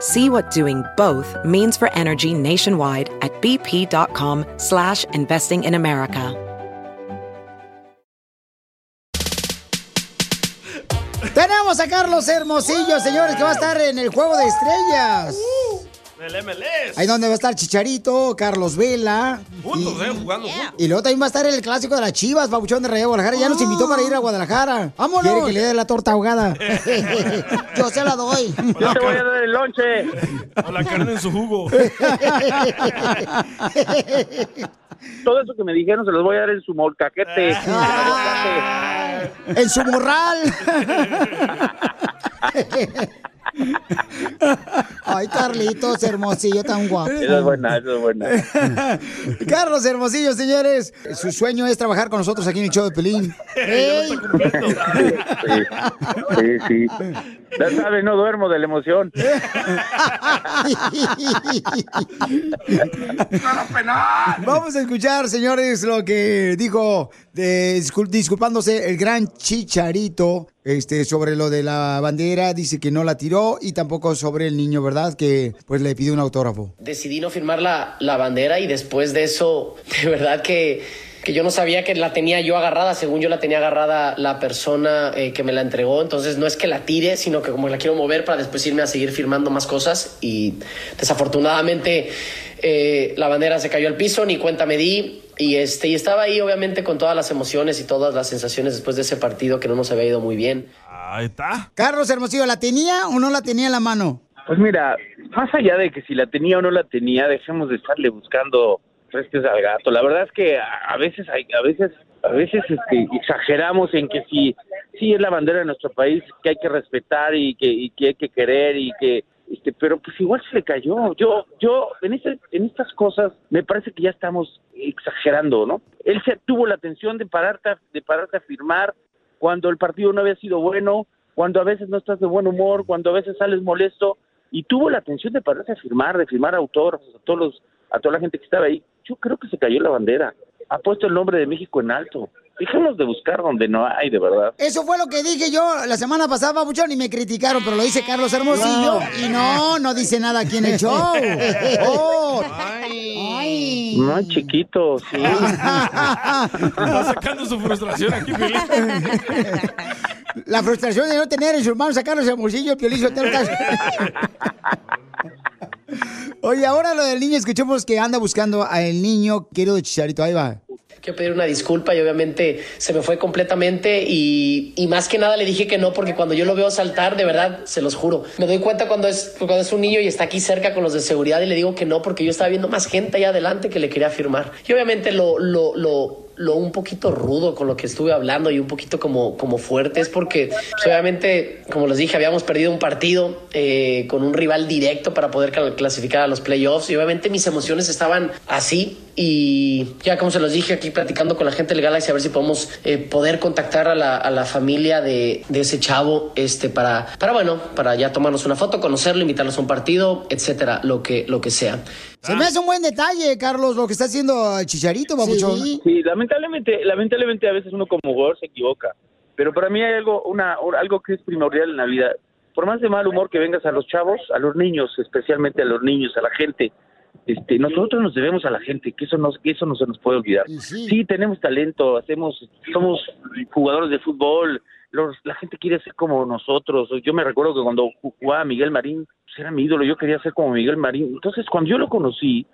See what doing both means for energy nationwide at bp.com slash investing in America. Tenemos a Carlos Hermosillo, señores, que va a estar en el Juego de Estrellas. Uh, El MLS. Ahí donde va a estar Chicharito, Carlos Vela. Juntos, y, ¿eh? Jugando juntos. y luego también va a estar el clásico de las Chivas, Babuchón de Rayo Guadalajara. Ya nos invitó para ir a Guadalajara. ¡Vámonos! Quiere que le dé la torta ahogada. Yo se la doy. Yo te voy a dar el lonche. O la carne en su jugo. Todo eso que me dijeron se los voy a dar en su molcaquete. En su morral. Ay, Carlitos, Hermosillo, tan guapo. Eso es buena, eso es buena. Carlos Hermosillo, señores. Su sueño es trabajar con nosotros aquí en el show de Pelín. ¡Ey! Sí, sí. Ya sabes, no duermo de la emoción. Vamos a escuchar, señores, lo que dijo disculpándose el gran Chicharito este, sobre lo de la bandera. Dice que no la tiró y tampoco sobre el niño, ¿verdad? Que pues le pidió un autógrafo. decidí no firmar la, la bandera y después de eso, de verdad que, que yo no sabía que la tenía yo agarrada, según yo la tenía agarrada la persona eh, que me la entregó, entonces no es que la tire, sino que como la quiero mover para después irme a seguir firmando más cosas y desafortunadamente eh, la bandera se cayó al piso, ni cuenta me di y, este, y estaba ahí obviamente con todas las emociones y todas las sensaciones después de ese partido que no nos había ido muy bien. Ahí está. Carlos Hermosillo, ¿la tenía o no la tenía en la mano? Pues mira, más allá de que si la tenía o no la tenía, dejemos de estarle buscando restos al gato. La verdad es que a a veces hay, a veces, a veces este, exageramos en que si, si es la bandera de nuestro país que hay que respetar y que, y que hay que querer y que, este, pero pues igual se le cayó. Yo, yo en este, en estas cosas me parece que ya estamos exagerando, ¿no? Él se tuvo la atención de pararte, a- de pararte a firmar cuando el partido no había sido bueno, cuando a veces no estás de buen humor, cuando a veces sales molesto y tuvo la atención de pararse a firmar, de firmar autógrafos a todos los, a toda la gente que estaba ahí. Yo creo que se cayó la bandera. Ha puesto el nombre de México en alto. Dejemos de buscar donde no hay, de verdad. Eso fue lo que dije yo la semana pasada, Babuchón, y me criticaron, pero lo dice Carlos Hermosillo. Y no, no dice nada aquí en el show. Oh. Ay. No, chiquito, sí. Está sacando su frustración aquí. La frustración de no tener en sus manos a Carlos Hermosillo, el Piolín Sotelo está- Oye, ahora lo del niño, escuchemos que anda buscando al niño querido de Chicharito. Ahí va. Quiero pedir una disculpa y obviamente se me fue completamente y, y más que nada le dije que no porque cuando yo lo veo saltar, de verdad, se los juro, me doy cuenta cuando es, cuando es un niño y está aquí cerca con los de seguridad y le digo que no porque yo estaba viendo más gente allá adelante que le quería firmar. Y obviamente lo, lo, lo, lo un poquito rudo con lo que estuve hablando y un poquito como, como fuerte es porque pues, obviamente, como les dije, habíamos perdido un partido eh, con un rival directo para poder clasificar a los playoffs y obviamente mis emociones estaban así y ya como se los dije aquí platicando con la gente del Galaxy a ver si podemos eh, poder contactar a la, a la familia de, de ese chavo este para, para bueno, para ya tomarnos una foto, conocerlo, invitarlos a un partido, etcétera, lo que, lo que sea. Se me hace un buen detalle, Carlos, lo que está haciendo Chicharito, Babuchón. Sí, lamentablemente, lamentablemente a veces uno como jugador se equivoca. Pero para mí hay algo, una, algo que es primordial en la vida. Por más de mal humor que vengas a los chavos, a los niños, especialmente a los niños, a la gente, este, nosotros nos debemos a la gente, que eso no, que eso no se nos puede olvidar. Sí, tenemos talento, hacemos, somos jugadores de fútbol, los- la gente quiere ser como nosotros. Yo me recuerdo que cuando jugaba Miguel Marín, era mi ídolo, yo quería ser como Miguel Marín. Entonces, cuando yo lo conocí,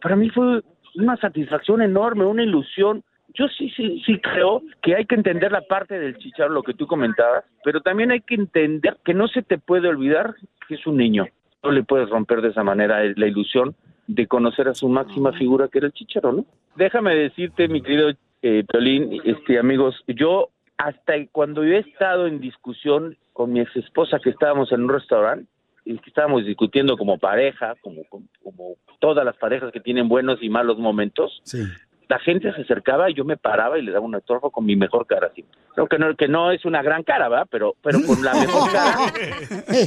para mí fue una satisfacción enorme, una ilusión yo sí, sí, sí creo que hay que entender la parte del chicharro, lo que tú comentabas, pero también hay que entender que no se te puede olvidar que es un niño. No le puedes romper de esa manera la ilusión de conocer a su máxima figura que era el chicharo, ¿no? Déjame decirte, mi querido eh, Piolín, este, amigos, yo hasta cuando yo he estado en discusión con mi ex esposa que estábamos en un restaurante, y que estábamos discutiendo como pareja, como, como, como todas las parejas que tienen buenos y malos momentos, Sí. la gente se acercaba y yo me paraba y le daba un estorbo con mi mejor cara así. Creo que no, que no es una gran cara, ¿verdad? Pero, pero con la mejor cara,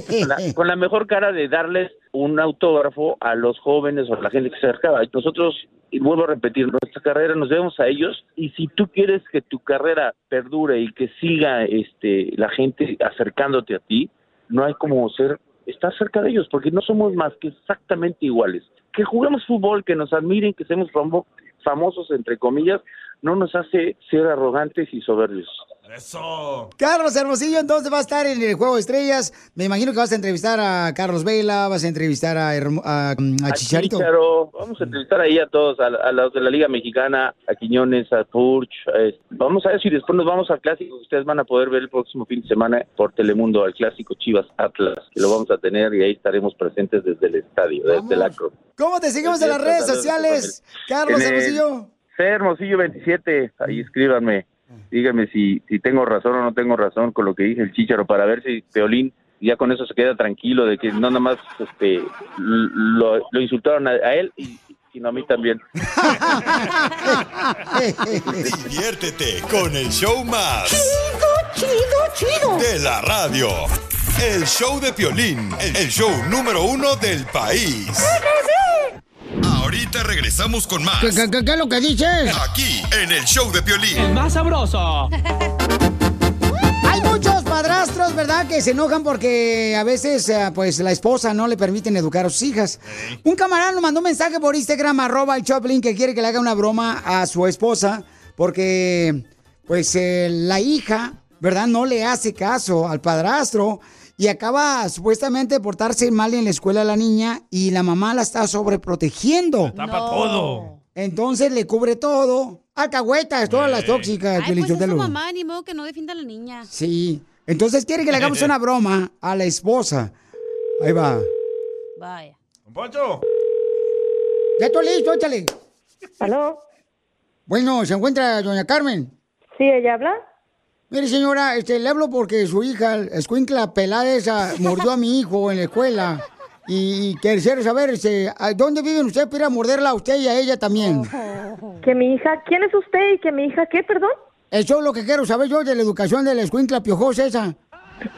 con la, con la mejor cara de darles un autógrafo a los jóvenes o a la gente que se acercaba. Nosotros, y vuelvo a repetir, nuestra carrera nos debemos a ellos y si tú quieres que tu carrera perdure y que siga este la gente acercándote a ti, no hay como ser estar cerca de ellos porque no somos más que exactamente iguales. Que juguemos fútbol, que nos admiren, que seamos famo- famosos entre comillas, no nos hace ser arrogantes y soberbios. Eso. Carlos Hermosillo, entonces va a estar en el Juego de Estrellas. Me imagino que vas a entrevistar a Carlos Vela, vas a entrevistar a, a- a Chicharito. Chicharo, vamos a entrevistar ahí a todos, a, a los de la Liga Mexicana, a Quiñones, a Furch. eh, vamos a ver si después nos vamos al clásico. que Ustedes van a poder ver el próximo fin de semana por Telemundo, al clásico Chivas Atlas, que lo vamos a tener y ahí estaremos presentes desde el estadio, desde el acro. ¿Cómo te seguimos en las redes sociales, Carlos Hermosillo? C. Hermosillo 27, ahí escríbanme. Díganme si, si tengo razón o no tengo razón con lo que dije el Chicharo para ver si Peolín ya con eso se queda tranquilo de que no nada más este, lo, lo insultaron a, a él y sino a mí también. Diviértete con el show más. Chido, chido, chido. De la radio. El show de Piolín, el show número uno del país. Ahorita regresamos con más. ¿Qué, qué- qué- qué es lo que dices? Aquí, en el show de Piolín. El más sabroso. Hay muchos padrastros, ¿verdad? Que se enojan porque a veces, eh, pues, la esposa no le permiten educar a sus hijas. Un camarada nos mandó un mensaje por Instagram, arroba el Choplin, que quiere que le haga una broma a su esposa porque, pues, eh, la hija, ¿verdad? No le hace caso al padrastro y acaba supuestamente de portarse mal en la escuela la niña y la mamá la está sobreprotegiendo. Tapa todo. Entonces le cubre todo. Alcahuetas, todas las tóxicas. Ay, pues es su mamá, ni modo que no defienda a la niña. Sí. Entonces quiere que le hagamos una broma a la esposa. Ahí va. Vaya. Poncho. Ya estoy listo, échale. ¿Aló? Bueno, ¿se encuentra doña Carmen? ¿Sí, ella habla? Mire, señora, este, le hablo porque su hija, Escuincla Pelada esa, mordió a mi hijo en la escuela. Y, y quisiera saber, este, ¿a ¿dónde viven ustedes para ir a morderla a usted y a ella también? Que mi hija, ¿quién es usted y que mi hija qué, perdón? Eso es lo que quiero saber yo de la educación de la Escuincla Piojosa esa.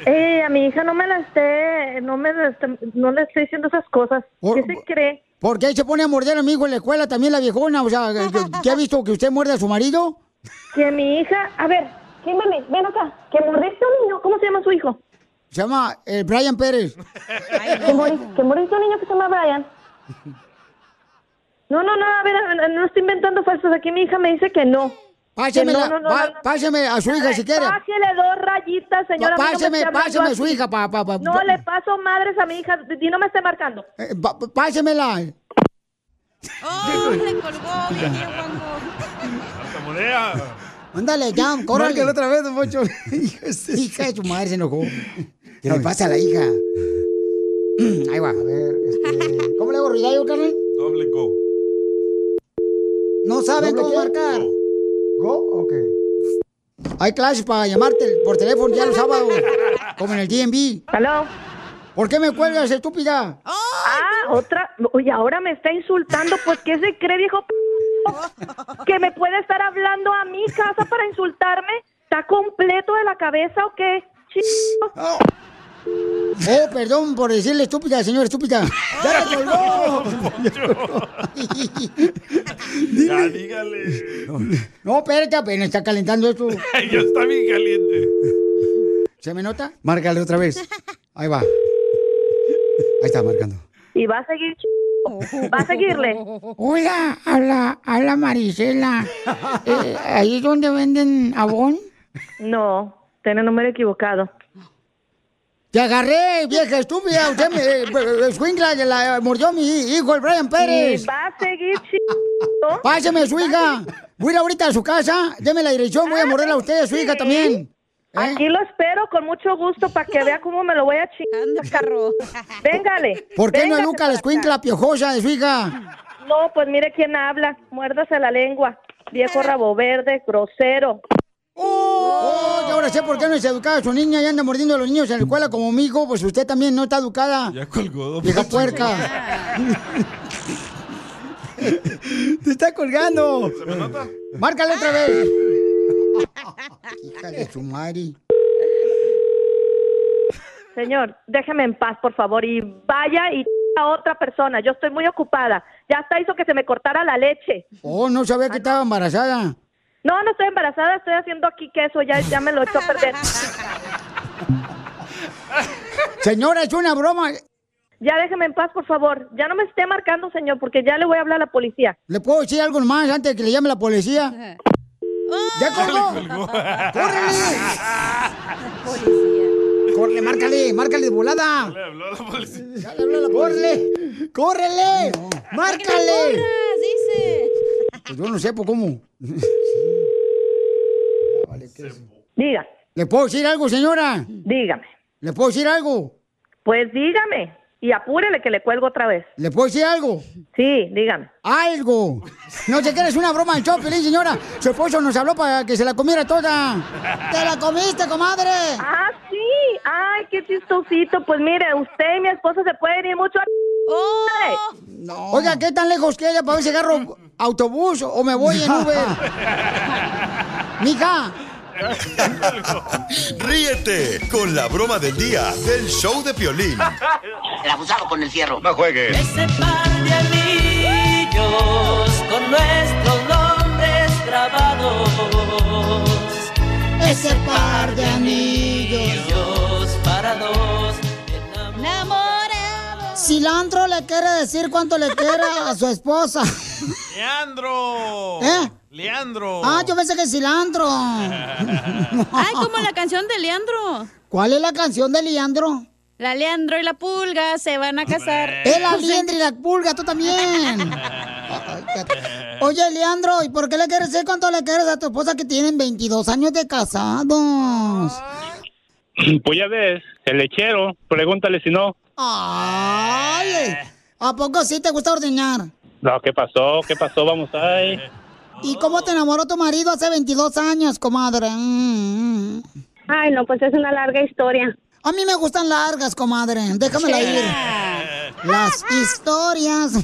Eh, a mi hija no me la esté, no me la esté- no le estoy diciendo esas cosas. ¿Qué se cree? ¿Por qué se pone a morder a mi hijo en la escuela también la viejona? O sea, ¿qué ha visto que usted muerde a su marido? Que mi hija, a ver, Jimmy, ven acá, que mordiste a un niño, ¿cómo se llama su hijo? Se llama eh, Brian Pérez. Que, mordiste a un niño que se llama Brian. No, no, no, a ver, no estoy inventando falsos. Aquí mi hija me dice que no. Páseme, no, no, no, pa- no, no. páseme a su hija si quiere. Pásele dos rayitas, señora. Páseme, páseme a su hija, pa, pa, pa- No le paso madres a mi hija y no me esté marcando. Eh, pásemela. ¡Oh, le colgó! Tartamudea. Ándale, ya, córrele. Márcale otra vez, don Poncho. hija de su madre se enojó. ¿Qué le pasa a la hija? Ahí va, a ver. este, ¿Cómo le hago ruidayo, Carmen? Doble go. No saben ¿Doble cómo qué? marcar. ¿Go? Ok. Hay clases para llamarte por teléfono ya los sábados, como en el DMV. ¿Aló? ¿Por qué me cuelgas, estúpida? Ah, otra. Oye, ahora me está insultando. Pues, ¿qué se cree, viejo? p- ¿Que me puede estar hablando a mi casa para insultarme? ¿Está completo de la cabeza o qué? Chico. Oh, perdón por decirle estúpida, señora estúpida. ¡Ya te colgó! Ya, dígale. No, espérate, apenas está calentando esto. ya está bien caliente. ¿Se me nota? Márcale otra vez. Ahí va. Ahí está marcando. Y va a seguir. Va a seguirle. Hola, habla, habla Marisela. Eh, ¿Ahí es donde venden abón? No, tiene número equivocado. Te agarré, vieja estúpida. Usted me. eh, Escuincla, que la mordió mi hijo, el Brian Pérez. Y va a seguir chido. Páseme su hija. Voy a ir ahorita a su casa. Deme la dirección. Voy a morderla a usted, a su hija también. Aquí lo espero con mucho gusto para que vea cómo me lo voy a chingar, carro. Véngale. ¿Por qué no educa a la escuincla piojosa de su hija? No, pues mire quién habla. Muérdase la lengua. Viejo rabo verde, grosero. Oh, y ahora sé por qué no es educada su niña y anda mordiendo a los niños en la escuela como mi hijo. Pues usted también no está educada. Ya colgó. Vieja puerca. Te está colgando. ¿Se me nota? Márcale otra vez. Hija de su madre. Señor, déjeme en paz, por favor, y vaya y a otra persona. Yo estoy muy ocupada. Ya hasta hizo que se me cortara la leche. Oh, no sabía que estaba embarazada. No, no estoy embarazada, estoy haciendo aquí queso, ya, ya me lo echó a perder. Señora, es una broma. Ya déjeme en paz, por favor. Ya no me esté marcando, señor, porque ya le voy a hablar a la policía. ¿Le puedo decir algo más antes de que le llame la policía? ¿Ya colgó? ¡Córrele! ¡Córrele, márcale! ¡Márcale de volada! Le habló a la policía. Ya le habló la ¡Córrele! ¡Córrele! ¡Márcale! dice. Pues yo no sé por cómo. Vale, ¿qué es? Diga, ¿Le puedo decir algo, señora? dígame. ¿Le puedo decir algo? Pues dígame. Y apúrele que le cuelgo otra vez. ¿Le puedo decir algo? Sí, dígame. ¡Algo! No sé qué es una broma del show, Pelín, señora. Su esposo nos habló para que se la comiera toda. ¡Te la comiste, comadre! Ah, sí. Ay, qué chistosito. Pues mire, usted y mi esposo se pueden ir mucho a... ¡Oh! Oiga, ¿qué tan lejos queda para ver si agarro autobús o me voy en Uber? Mija, Ríete con la broma del día del show de Piolín. El abusado con el fierro. No juegues. Ese par de anillos con nuestros nombres grabados. ese par de anillos. Para dos. Cilantro le quiere decir cuánto le quiere a su esposa. ¡Leandro! ¿Eh? ¡Leandro! Ah, yo pensé que cilantro. Ay, como la canción de Leandro. ¿Cuál es la canción de Leandro? La Leandro y la Pulga se van a casar. Es la liendra y la pulga, tú también. Oye, Leandro, ¿y por qué le quieres decir cuánto le quieres a tu esposa que tienen 22 años de casados? Pues ya ves, el lechero, pregúntale si no. Ay, ¿a poco sí te gusta ordeñar? No, ¿qué pasó? ¿Qué pasó? Vamos ahí. ¿Y cómo te enamoró tu marido hace 22 años, comadre? Mm. Ay, no, pues es una larga historia. A mí me gustan largas, comadre. Déjamela ir. Las historias.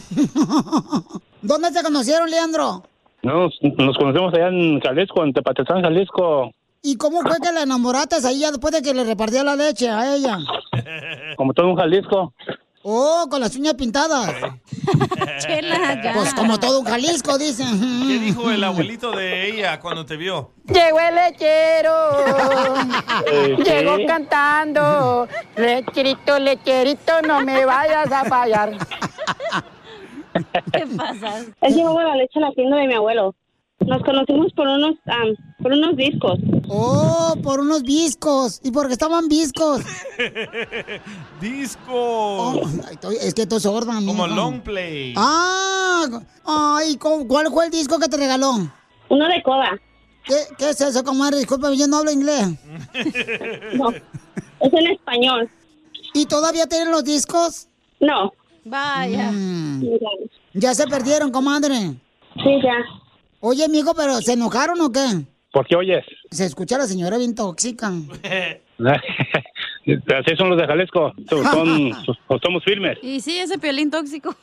¿Dónde se conocieron, Leandro? Nos, nos conocemos allá en Jalisco, en Tepatitlán, Jalisco. ¿Y cómo fue que la enamoraste ahí ya después de que le repartía la leche a ella? Como todo un Jalisco. Oh, con las uñas pintadas. Chela, ya. Pues como todo un Jalisco, dicen. ¿Qué dijo el abuelito de ella cuando te vio? Llegó el lechero, llegó cantando, lecherito, lecherito, no me vayas a fallar. ¿Qué pasa? Él llevaba la leche a la tienda de mi abuelo. Nos conocimos por unos, am, por unos discos. Oh, por unos viscos. ¿Y porque estaban viscos? ¡Disco! Oh, es que estoy sorda, amigo. Como long play. Ah, ay, ¿cu- ¿cuál fue el disco que te regaló? Uno de coda. ¿Qué, qué es eso, comadre? Disculpe, yo no hablo inglés. No, es en español. ¿Y todavía tienen los discos? No. Vaya. Mm, ya se perdieron, comadre. Sí, ya. Oye, amigo, ¿pero se enojaron o qué? ¿Por qué oyes? Se escucha a la señora bien tóxica. Así son los de Jalisco. Son, son- somos firmes. Y sí, ese piolín tóxico.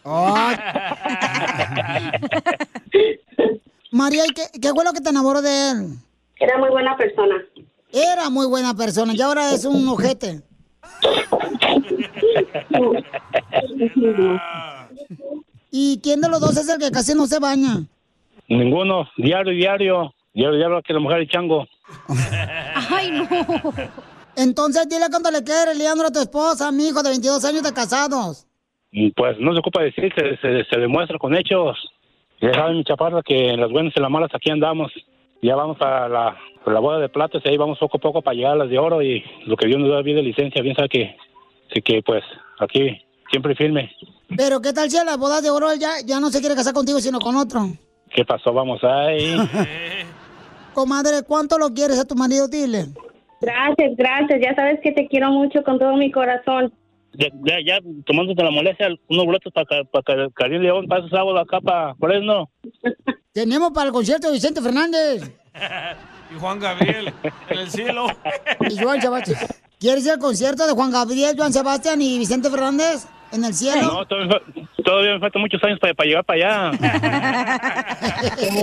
María, ¿y qué, qué fue lo que te enamoró de él? Era muy buena persona. Era muy buena persona y ahora es un ojete. ¿Y quién de los dos es el que casi no se baña? Ninguno. Diario, diario. Diario, diario que la mujer y chango. Ay, no. Entonces dile cuánto le quiere, Leandro, a tu esposa, mi hijo de 22 años de casados. Y Pues no se ocupa decir, se, se, se demuestra con hechos. Ya saben, mi chaparra, que en las buenas y las malas aquí andamos. Ya vamos a la, a la boda de platos y ahí vamos poco a poco para llegar a las de oro y lo que Dios nos da bien de licencia, bien sabe que, sí que pues aquí siempre firme. Pero ¿qué tal si a la boda de oro ya, ya no se quiere casar contigo sino con otro? ¿Qué pasó? Vamos ahí. Comadre, ¿cuánto lo quieres a tu marido? Dile. Gracias, gracias. Ya sabes que te quiero mucho con todo mi corazón. Ya, ya, ya tomándote la molestia, unos boletos para para Karim León, para esos sábados acá para Fresno. Tenemos para el concierto de Vicente Fernández. Y Juan Gabriel, en el cielo. Y Joan Sebastián. ¿Quieres ir al concierto de Juan Gabriel, Joan Sebastián y Vicente Fernández en el cielo? No, todavía, todavía me faltan muchos años para, para llegar para allá.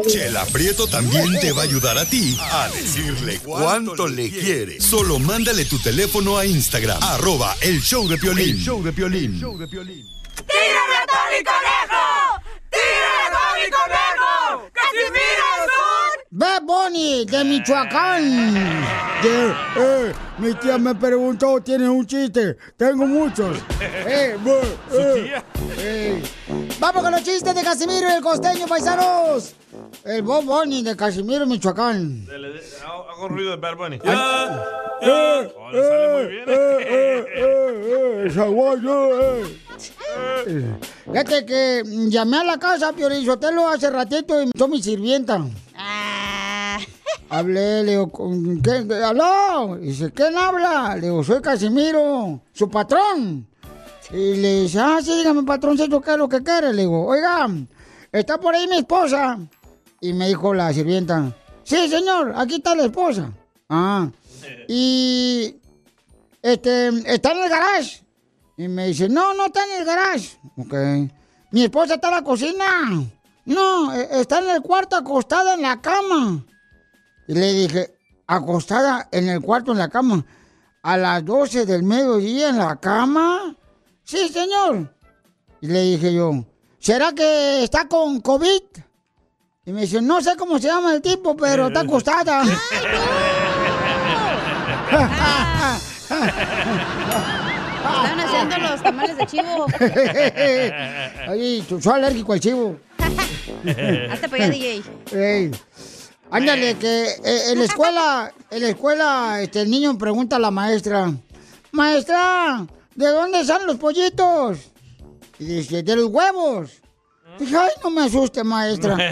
Chela Prieto también te va a ayudar a ti a decirle cuánto le quiere. Solo mándale tu teléfono a Instagram, arroba el show de Piolín. El show de Piolín. ¡Tírame a Tony Conejo! ¡Tírame a Tony Conejo! ¡Casimiro es un... Bad Bunny de Michoacán. De- eh, mi tía me preguntó, ¿tienes un chiste? Tengo muchos. Eh, eh, eh. Vamos con los chistes de Casimiro y el costeño, paisanos. El Bob Bunny de Casimiro, Michoacán. Hago hago ruido de Bad Bunny. Ah. Oh, le sale muy bien. eh, eh. Fíjate que llamé a la casa, Piorizotelo, hace ratito y soy mi sirvienta. Hablé, le digo, ¿con ¿qué? ¿Aló? Dice, ¿quién habla? Le digo, soy Casimiro, su patrón. Y le dice, ah, sí, dígame, patroncito, ¿qué es lo que quiere? Le digo, oiga, ¿está por ahí mi esposa? Y me dijo la sirvienta, sí, señor, aquí está la esposa. Ah, y este, ¿está en el garage? Y me dice, no, no está en el garage. Ok. Mi esposa está en la cocina. No, e- está en el cuarto acostada en la cama. Y le dije, acostada en el cuarto en la cama. A las 12 del mediodía en la cama. Sí, señor. Y le dije yo, ¿será que está con COVID? Y me dice, no sé cómo se llama el tipo, pero está acostada. Están haciendo los tamales de chivo. Ay, tú soy alérgico al chivo. Hazte para allá, DJ. Ey. Ándale, que eh, en la escuela, en la escuela, este, el niño pregunta a la maestra, maestra, ¿de dónde salen los pollitos? Y dice, de los huevos. Dije, ay, no me asuste, maestra.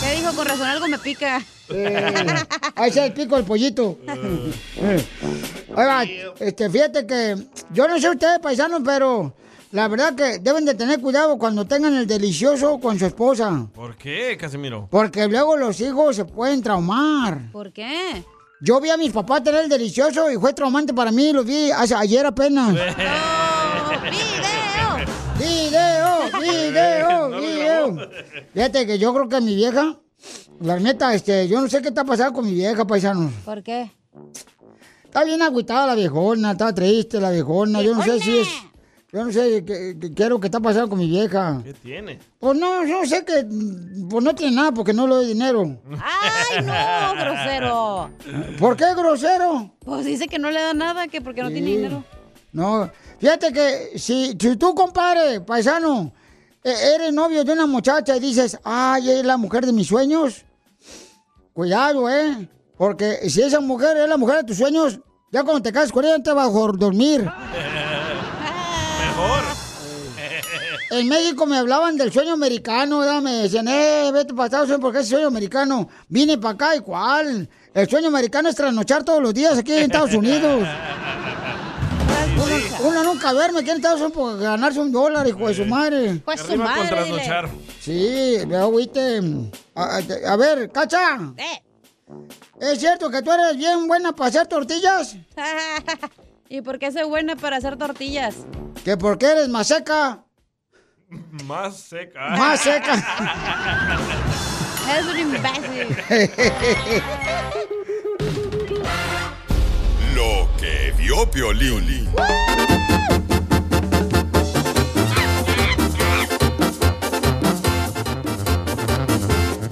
¿Qué dijo? Con razón algo me pica. Eh, ahí se el pico el pollito. Oiga, este, fíjate que yo no sé ustedes, paisanos, pero la verdad que deben de tener cuidado cuando tengan el delicioso con su esposa. ¿Por qué, Casimiro? Porque luego los hijos se pueden traumar. ¿Por qué? Yo vi a mis papás tener el delicioso y fue traumante para mí, lo vi hace- ayer apenas. ¡Video! ¡Video! ¡Video! Fíjate que yo creo que mi vieja, la neta, este, yo no sé qué está pasando con mi vieja, paisanos. ¿Por qué? Está bien agüitada la viejona, está triste la viejona. Yo no sé si es. Yo no sé qué, qué- qué es lo que está pasando con mi vieja. ¿Qué tiene? Pues no, yo no sé que. Pues no tiene nada porque no le doy dinero. ¡Ay, no, grosero! ¿Por qué grosero? Pues dice que no le da nada, que porque no tiene dinero. No, fíjate que si, si tú, compadre, paisano, e- eres novio de una muchacha y dices, ay, es la mujer de mis sueños, cuidado, ¿eh? Porque si esa mujer es la mujer de tus sueños, ya cuando te cases con ella te vas a dormir. Mejor. En México me hablaban del sueño americano, ¿verdad? me decían, eh, vete para Estados Unidos porque es sueño americano. Vine para acá, ¿y cuál? El sueño americano es trasnochar todos los días aquí en Estados Unidos. Uno, nunca duerme Estados Unidos por ganarse un dólar, hijo de su madre. Pues su madre. Sí, veo, viste. A, ver, Cacha. ¿Es cierto que tú eres bien buena para hacer tortillas? ¿Y por qué soy buena para hacer tortillas? Que porque eres más seca. Más seca. Más seca. Eres un imbécil. Lo que vio Piolín.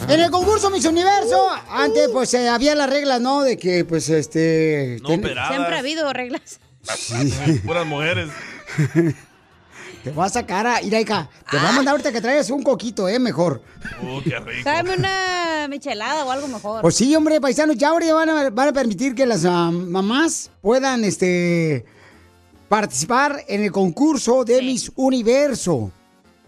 En el concurso Miss Universo, antes pues eh, había las reglas, ¿no? De que pues este... No ten-. Siempre ha habido reglas. Sí. Puras mujeres. Te voy a sacar a... Mira, hija, te voy a mandar ahorita que traigas un coquito, ¿eh? Mejor. Oh, qué rico. Tráeme una michelada o algo mejor. Pues sí, hombre, paisanos, ya ahora ya van a, van a permitir que las ah, mamás puedan, este, participar en el concurso de Miss Universo.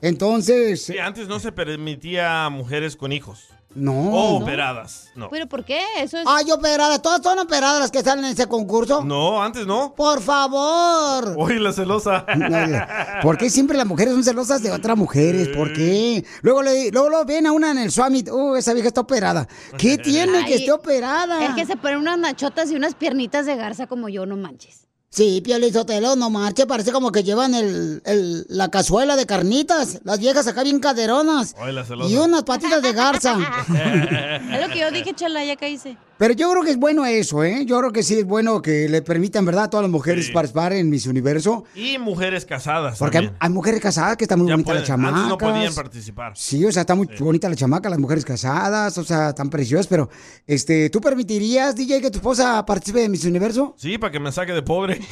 Entonces, Sí, antes no se permitía a mujeres con hijos. No. O no. operadas. No. ¿Pero por qué? Eso es... Ay, operadas, todas son operadas las que salen en ese concurso. No, antes no. Por favor. Uy, la celosa. ¿Por qué siempre las mujeres son celosas de otras mujeres? ¿Por qué? Luego le, luego lo ven a una en el Summit. Uh, esa vieja está operada. ¿Qué tiene que esté operada? Es que se ponen unas nachotas y unas piernitas de garza como yo, no manches. Sí, Piolín Sotelo, no marche, parece como que llevan el, el- la cazuela de carnitas. Las viejas acá bien caderonas. Ay, la celosa. Y unas patitas de garza. Es lo que yo dije, chala, ya que hice. Pero yo creo que es bueno eso, ¿eh? Yo creo que sí es bueno que le permitan, ¿verdad?, a todas las mujeres participar en Miss Universo. Y mujeres casadas. Porque hay, también. hay mujeres casadas que están muy Ya bonitas las chamacas. Antes no podían participar. Sí, o sea, está muy bonita la chamaca, las mujeres casadas, o sea, tan preciosas, pero, este, ¿tú permitirías, DJ, que tu esposa participe en Miss Universo? Sí, para que me saque de pobre.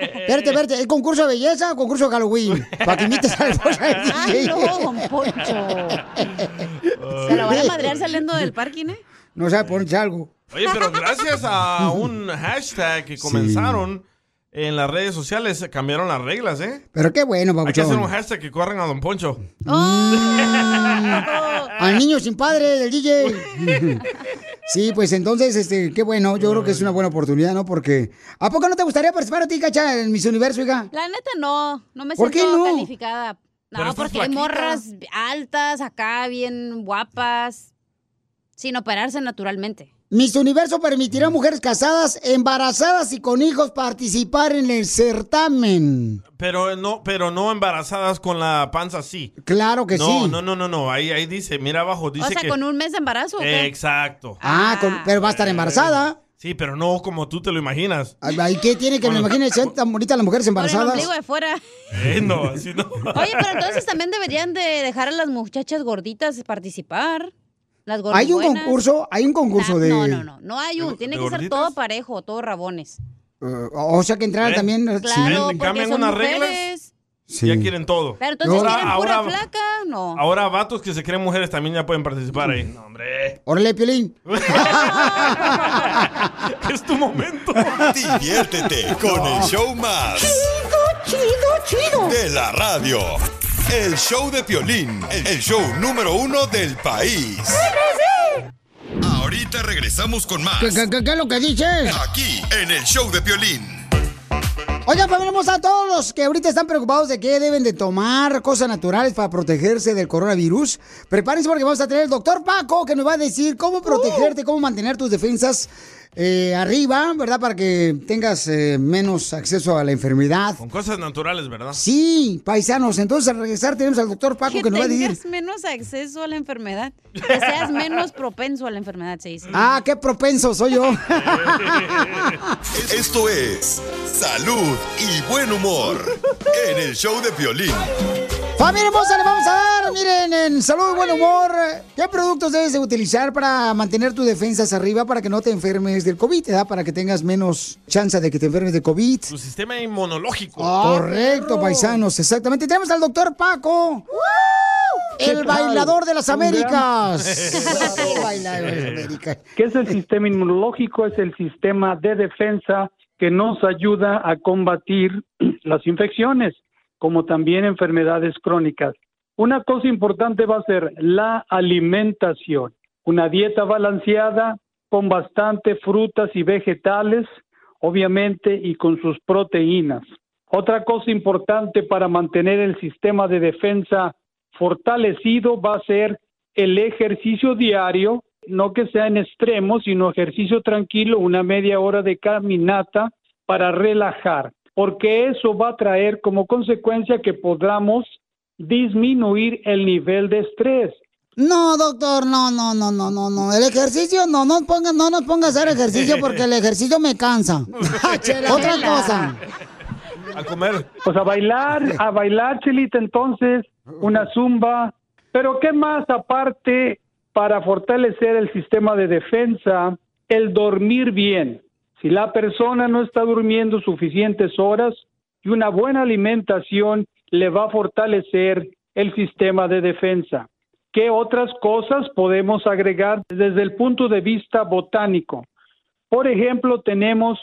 Espérate, espérate, ¿es concurso de belleza o concurso de Halloween? Para que invites a la esposa del Ay, DJ. no, don Poncho. Se lo van a madrear saliendo del parking, ¿eh? No sabe ponerse algo. Oye, pero gracias a un hashtag que comenzaron en las redes sociales, cambiaron las reglas, ¿eh? Pero qué bueno, Hay que hacer un papuchón. hashtag que corran a Don Poncho. Al niño sin padre del DJ. Sí, pues entonces, este, qué bueno, yo creo que es una buena oportunidad, ¿no? Porque, ¿a poco no te gustaría participar a ti, Cacha, en Miss Universo, hija? La neta no, no me ¿Por siento qué no? calificada. No, porque hay morras altas acá, bien guapas, sin operarse naturalmente. Miss Universo permitirá a mujeres casadas, embarazadas y con hijos participar en el certamen. Pero no, pero no embarazadas con la panza sí. Claro que no, sí. No, no, no, no. Ahí, ahí dice, mira abajo, dice o sea, que. con un mes de embarazo. ¿o qué? Exacto. Ah, con- pero va a estar embarazada. Sí, pero no como tú te lo imaginas. ¿Qué tiene que me imagine ser tan bonitas las mujeres Con el embarazadas? de fuera. Eh, no, así no. Oye, pero entonces también deberían de dejar a las muchachas gorditas participar. Las Hay un concurso, hay un concurso de... No, no, no. No hay un. Tiene que ser todo parejo, todo rabones. Eh, o sea que entraran ¿Ven? también... Claro, sí. porque cambian son unas reglas. Sí. Ya quieren todo. Pero entonces ahora, quieren pura ahora, flaca, no. ahora vatos que se creen mujeres también ya pueden participar ahí. No, hombre. Órale, Piolín. es tu momento. Diviértete con el show más. Chido, chido, chido. De la radio. El show de Piolín. El show número uno del país. Ahorita regresamos con más. ¿Qué, qué- qué- qué es lo que dices? Aquí, en el show de Piolín. Oigan, familia hermosa, a todos los que ahorita están preocupados de que deben de tomar cosas naturales para protegerse del coronavirus, prepárense porque vamos a tener el doctor Paco que nos va a decir cómo protegerte, cómo mantener tus defensas eh, arriba, ¿verdad? Para que tengas eh, menos acceso a la enfermedad. Con cosas naturales, ¿verdad? Sí, paisanos. Entonces, al regresar tenemos al doctor Paco que, Que nos va a decir... tengas menos acceso a la enfermedad. Que seas menos propenso a la enfermedad, se dice. Ah, qué propenso soy yo. Esto es salud y buen humor en el show de Piolín. Familia hermosa, le vamos a dar, miren, en salud y buen humor, ¿qué productos debes de utilizar para mantener tus defensas arriba para que no te enfermes del COVID, ¿verdad? Para que tengas menos chance de que te enfermes de COVID. Tu sistema inmunológico. Correcto, paisanos, exactamente. Tenemos al doctor Paco, ¿Qué el bailador de las. El bailador de las Américas. ¿Qué es el sistema inmunológico? Es el sistema de defensa que nos ayuda a combatir las infecciones, como también enfermedades crónicas. Una cosa importante va a ser la alimentación, una dieta balanceada con bastante frutas y vegetales, obviamente, y con sus proteínas. Otra cosa importante para mantener el sistema de defensa fortalecido va a ser el ejercicio diario, no que sea en extremo, sino ejercicio tranquilo, una media hora de caminata para relajar, porque eso va a traer como consecuencia que podamos disminuir el nivel de estrés. No, doctor, no, no, no, no, no, no. El ejercicio, no, no, ponga, no nos ponga a hacer ejercicio porque el ejercicio me cansa. Otra cosa. A comer. Pues a bailar, a bailar, Chelita, entonces, una zumba. Pero ¿qué más aparte para fortalecer el sistema de defensa? El dormir bien. Si la persona no está durmiendo suficientes horas, y una buena alimentación le va a fortalecer el sistema de defensa. ¿Qué otras cosas podemos agregar desde el punto de vista botánico? Por ejemplo, tenemos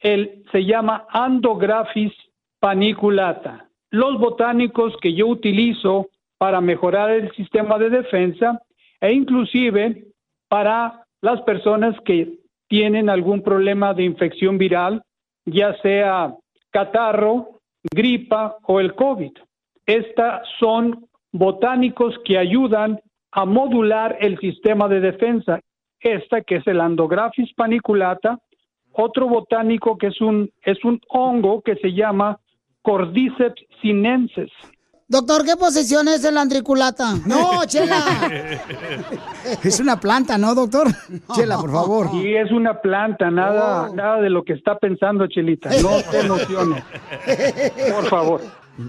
el, se llama Andographis paniculata. Los botánicos que yo utilizo para mejorar el sistema de defensa e inclusive para las personas que tienen algún problema de infección viral, ya sea catarro, gripa o el COVID. Estas son botánicos que ayudan a modular el sistema de defensa. Esta que es el Andographis paniculata, otro botánico que es un es un hongo que se llama Cordyceps sinensis. Doctor, ¿qué posesión es el andriculata? No, Chela. es una planta, ¿no, doctor? Chela, por favor. Sí, es una planta, nada, nada de lo que está pensando Chelita. No te emociones. Por favor.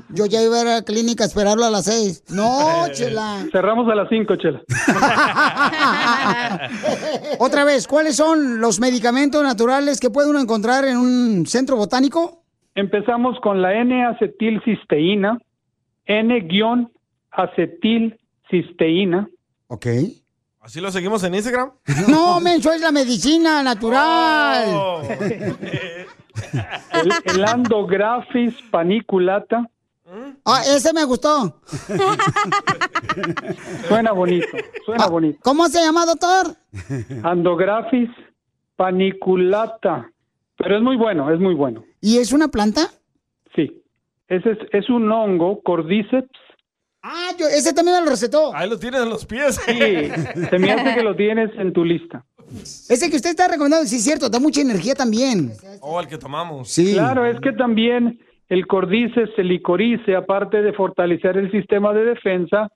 Yo ya iba a ir a la clínica a esperarlo a las seis. No, Chela. Cerramos a las cinco, Chela. Otra vez, ¿cuáles son los medicamentos naturales que puede uno encontrar en un centro botánico? Empezamos con la N-acetilcisteína, N-acetilcisteína. Ok. ¿Así lo seguimos en Instagram? No, menso, es la medicina natural. Oh. El, el Andographis paniculata. Ah, ese me gustó. Suena bonito, suena bonito. ¿Cómo se llama, doctor? Andographis paniculata. Pero es muy bueno, es muy bueno. ¿Y es una planta? Sí. Ese es, es un hongo, Cordyceps. Ah, yo, ese también me lo recetó. Ahí lo tienes en los pies. Sí, se me hace que lo tienes en tu lista. Ese que usted está recomendando, sí es cierto, da mucha energía también. O el que tomamos. Sí. Claro, es que también el cordyceps, el licorice, aparte de fortalecer el sistema de defensa,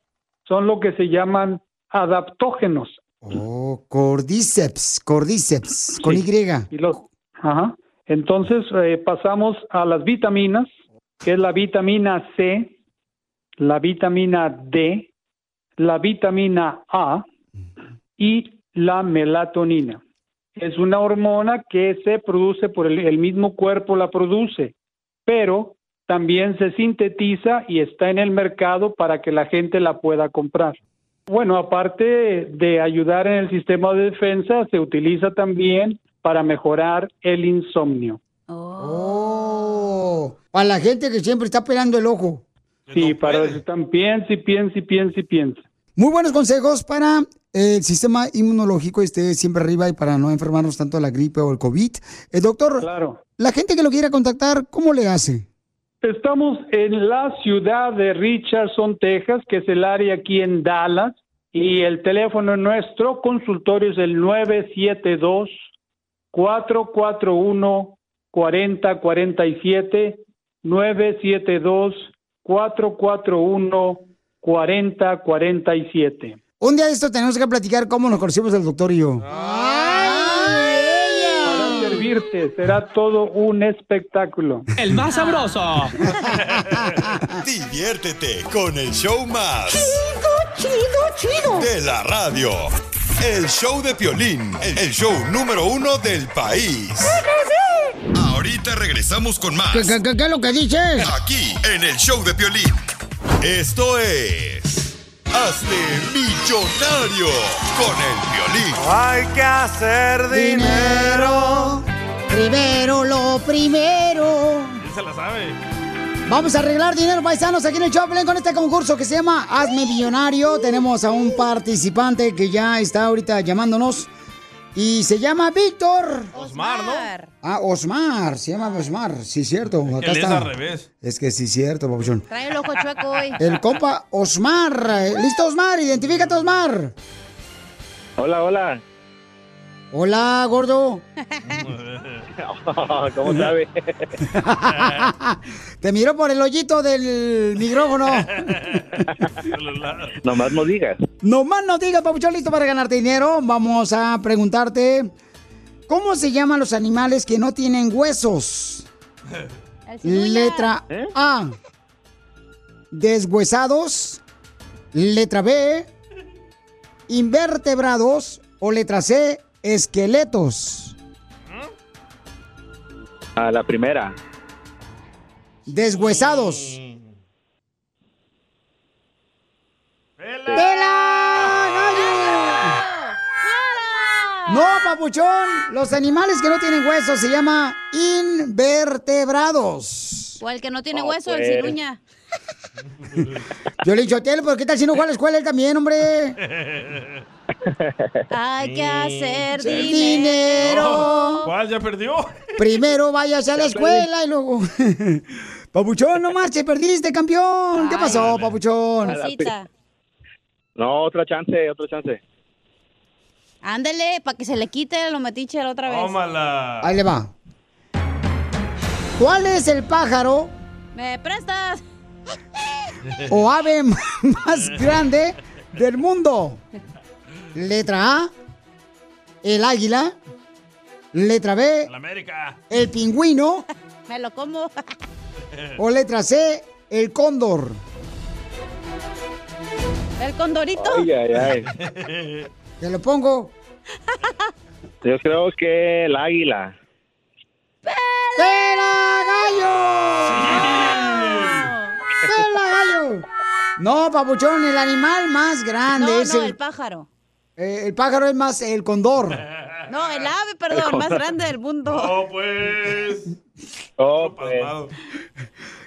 son lo que se llaman adaptógenos. Oh, cordyceps, cordyceps, con Y. Y los, ajá. Entonces eh, pasamos a las vitaminas, que es la vitamina C, la vitamina D, la vitamina A y la melatonina. Es una hormona que se produce por el, el mismo cuerpo, la produce, pero también se sintetiza y está en el mercado para que la gente la pueda comprar. Bueno, aparte de ayudar en el sistema de defensa, se utiliza también para mejorar el insomnio. Oh, para la gente que siempre está pelando el ojo. Sí, para los que están piensa y piensa y piensa y piensa. Muy buenos consejos para el sistema inmunológico esté siempre arriba y para no enfermarnos tanto de la gripe o el COVID. El doctor, Claro. la gente que lo quiera contactar, ¿cómo le hace? Estamos en la ciudad de Richardson, Texas, que es el área aquí en Dallas, y el teléfono nuestro consultorio es el 972 441 4047 972 441 4047 Un día de esto tenemos que platicar cómo nos conocimos el doctor y yo. Para servirte será todo un espectáculo. El más sabroso. Diviértete con el show más. Chido, chido, chido. De la radio. El show de Piolín, el show número uno del país. Ahorita regresamos con más. ¿Qué, qué, qué- qué es lo que dices? Aquí, en el show de Piolín. Esto es... Hazte millonario con el Piolín. Hay que hacer Dinero. Primero lo primero. ¿Quién se la sabe? Vamos a arreglar dinero, paisanos, aquí en el Choplin con este concurso que se llama Hazme Millonario. Tenemos a un participante que ya está ahorita llamándonos y se llama Víctor. Osmar, ¿no? Ah, Osmar, se llama Osmar, sí, cierto. Acá Él es está. al revés. Es que sí, cierto, papuchón. Trae el ojo chueco hoy. El compa Osmar. ¿Listo, Osmar? Identifícate, Osmar. Hola, hola. Hola, gordo. ¿Cómo sabe? Te miro por el hoyito del micrófono. Nomás no digas. No más no digas, papuchón, listo para ganarte dinero. Vamos a preguntarte, ¿cómo se llaman los animales que no tienen huesos? Letra A, deshuesados. Letra B, invertebrados. O letra C, esqueletos. A la primera. deshuesados. No, papuchón. Los animales que no tienen huesos se llama invertebrados. O el que no tiene No, hueso, el pues. sin uña. Yo le he dicho ¿pero qué tal si no fue a la escuela él también, hombre? Hay que hacer dinero. ¿Cuál ya perdió? Primero vayas a la escuela y luego... Papuchón, no marches, perdiste, campeón. ¿Qué pasó, papuchón? No, otra chance, otra chance. Ándele, para que se le quite lo metiche la otra vez. Tómala. Ahí le va. ¿Cuál es el pájaro ¿Me prestas? o ave más grande del mundo? Letra A, el águila. Letra B, América. el pingüino. Me lo como. O letra C, el cóndor. El condorito. Ay, ay, ay. Te lo pongo. Yo creo que el águila. ¡Pela gallo! ¡Pela gallo! No, papuchón, el animal más grande No, es no, el... el pájaro. Eh, el pájaro es más el condor. No, el ave, perdón, más grande del mundo. Oh, pues. Oh, pues.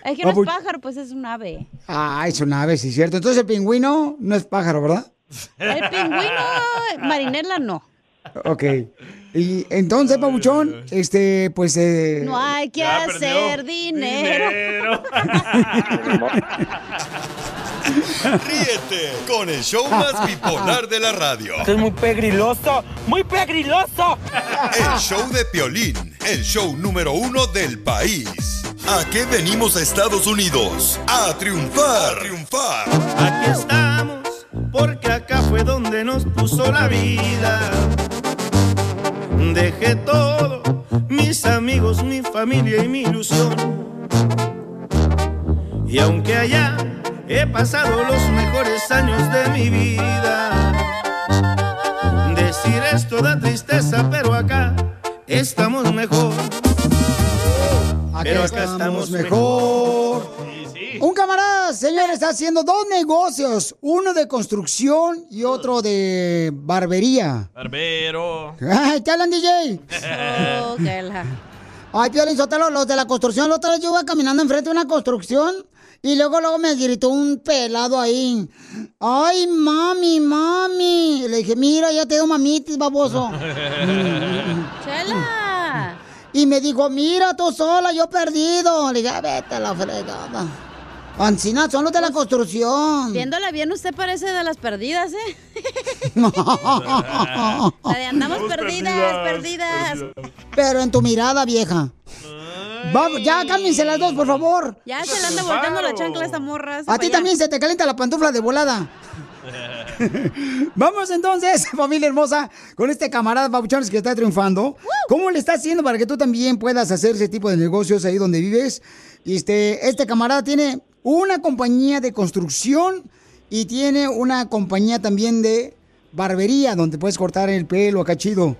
Es que no es Papu- pájaro, pues es un ave. Ah, es una ave, sí, cierto. Entonces el pingüino no es pájaro, ¿verdad? El pingüino, marinela no. Ok. Y entonces, papuchón, este, pues... eh, No hay que hacer perdió. dinero. Ríete con el show más bipolar de la radio. Esto es muy pegriloso, muy pegriloso. El show de Piolín, el show número uno del país. ¿A qué venimos a Estados Unidos? A triunfar. A triunfar. Aquí estamos, porque acá fue donde nos puso la vida. Dejé todo, mis amigos, mi familia y mi ilusión. Y aunque allá he pasado los mejores años de mi vida, decir esto da tristeza, pero acá estamos mejor. Aquí Pero acá estamos estamos mejor. Un camarada, señor, está haciendo dos negocios. Uno de construcción y otro de barbería. Barbero. Ay, ¿te hablan, DJ? Oh, que la- Ay, Piolín Sotelo, los de la construcción, la otra vez yo iba caminando enfrente de una construcción y luego, luego me gritó un pelado ahí. Ay, mami, mami. Le dije, mira, ya te dio mamitis, baboso. Chela. Y me dijo, mira, tú sola, yo perdido. Le dije, "Ah, vete a la fregada. Ancina, son los de la construcción. Viéndola bien, usted parece de las perdidas, ¿eh? La de andamos perdidas, perdidas. Pero en tu mirada, vieja. Vamos, ya cálmense las dos, por favor. Ya se le anda volteando la chancla a esta morra. A ti también se te calienta la pantufla de volada. Vamos entonces, familia hermosa, con este camarada Papuchones que está triunfando. ¿Cómo le está haciendo para que tú también puedas hacer ese tipo de negocios ahí donde vives? Y este, este camarada tiene una compañía de construcción y tiene una compañía también de barbería donde puedes cortar el pelo acá chido.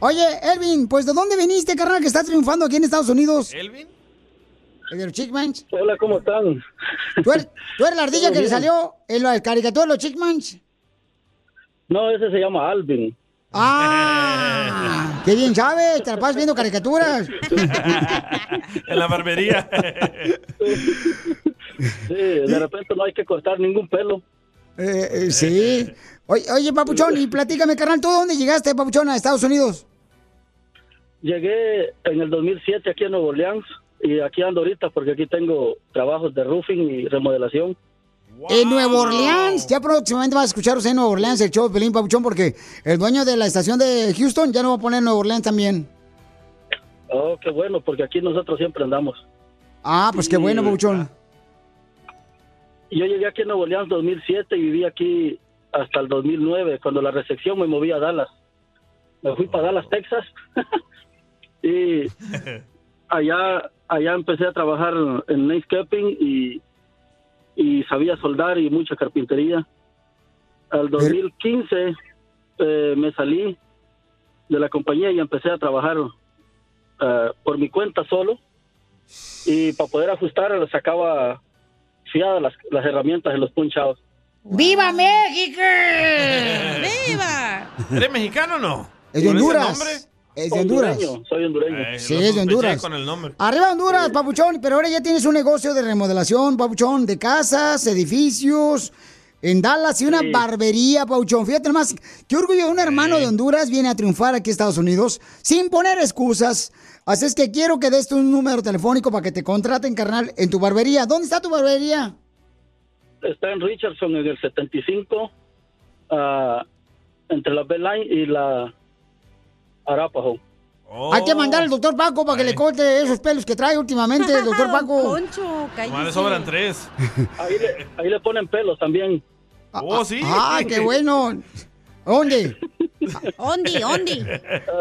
Oye, Elvin, pues ¿de dónde viniste, carnal, que está triunfando aquí en Estados Unidos? ¿Elvin? ¿El de los Chickmans? Hola, ¿cómo están? ¿Tú eres, tú eres la ardilla que le salió en la caricatura de los Chickmans? No, ese se llama Alvin. ¡Ah! ¡Qué bien sabes! Te la pasas viendo caricaturas. En la barbería. Sí, de repente no hay que cortar ningún pelo. Eh, eh, sí. Oye, oye, Papuchón, y platícame, carnal, ¿tú dónde llegaste, Papuchón, a Estados Unidos? Llegué en el 2007 aquí en Nuevo Orleans y aquí ando ahorita porque aquí tengo trabajos de roofing y remodelación. En Nueva Orleans. Ya próximamente vas a escucharos en Nueva Orleans el show de Pelín Papuchón porque el dueño de la estación de Houston ya no va a poner Nueva Orleans también. Oh, qué bueno, porque aquí nosotros siempre andamos. Ah, pues qué bueno, Papuchón. Yo llegué aquí en Nuevo Orleans 2007 y viví aquí hasta el 2009. Cuando la recepción me moví a Dallas. Me fui para Dallas, Texas. y allá allá empecé a trabajar en landscaping y, y sabía soldar y mucha carpintería. Al 2015 eh, me salí de la compañía y empecé a trabajar eh, por mi cuenta solo y para poder ajustar sacaba fiadas las, las herramientas de los punchados. ¡Viva México! ¡Viva! ¿Eres mexicano o no? Es de ¿Con ese Honduras. Es de Honduras. Hondureño, soy hondureño. Sí, es de Honduras. con el nombre. Arriba Honduras, papuchón, pero ahora ya tienes un negocio de remodelación, papuchón, de casas, edificios, en Dallas y una Sí. barbería, papuchón. Fíjate nomás, qué orgullo, un hermano de Honduras viene a triunfar aquí a Estados Unidos sin poner excusas. Así es que quiero que des tu número telefónico para que te contraten, carnal, en tu barbería. ¿Dónde está tu barbería? Está en Richardson en el 75, ah, entre la Bell Line y la Arapaho. Hay que mandar al doctor Paco para que le corte esos pelos que trae últimamente, el doctor Paco. Poncho, le sobran tres. Ahí le, ahí le ponen pelos también. Oh, sí. ¡Ay, qué bueno! ¿Dónde? Ondi, ondi.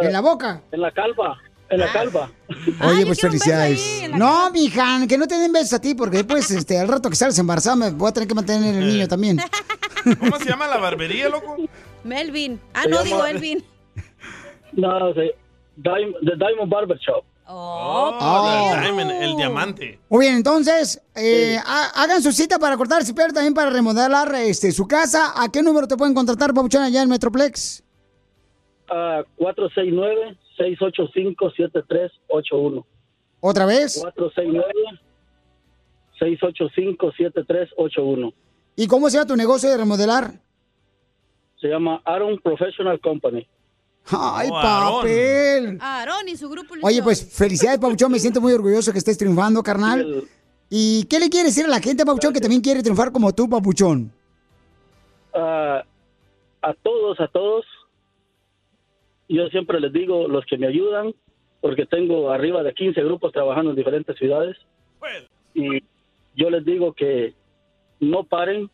¿En la boca? En la calva, en la calva. Oye, pues felicidades. No, mija, que no te den besos a ti, porque después, este, al rato que sales embarazada, me voy a tener que mantener el niño también. ¿Cómo se llama la barbería, loco? Melvin. Ah, Se no, llama- digo Elvin. No, sí. Diamond, The Diamond Barber Shop. Oh, Oh. el diamond, el diamante. Muy bien, entonces, eh, ha- hagan su cita para cortarse pelo también para remodelar este, su casa. ¿A qué número te pueden contratar, Papuchón, allá en Metroplex? Ah, 469-685-7381. ¿Otra vez? 469-685-7381. ¿Y cómo se llama tu negocio de remodelar? Se llama Aaron Professional Company. ¡Ay, Oh, papel! Aarón y su grupo. Oye, pues felicidades, Papuchón. Me siento muy orgulloso que estés triunfando, carnal. ¿Y qué le quieres decir a la gente, Papuchón, que también quiere triunfar como tú, Papuchón? Ah, a todos, a todos, yo siempre les digo, los que me ayudan, porque tengo arriba de 15 grupos trabajando en diferentes ciudades, y yo les digo que no paren,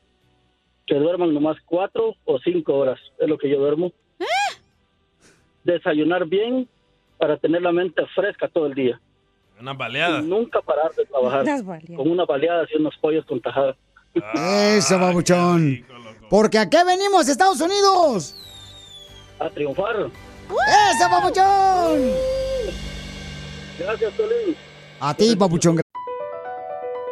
que duerman nomás cuatro o cinco horas, es lo que yo duermo. Desayunar bien para tener la mente fresca todo el día. Una baleada. Y nunca parar de trabajar. Con una baleada y unos pollos con tajada. Eso, Papuchón. Porque ¿a qué venimos, Estados Unidos? A triunfar. ¡Eso, Papuchón! Gracias, Solín. A ti, Papuchón.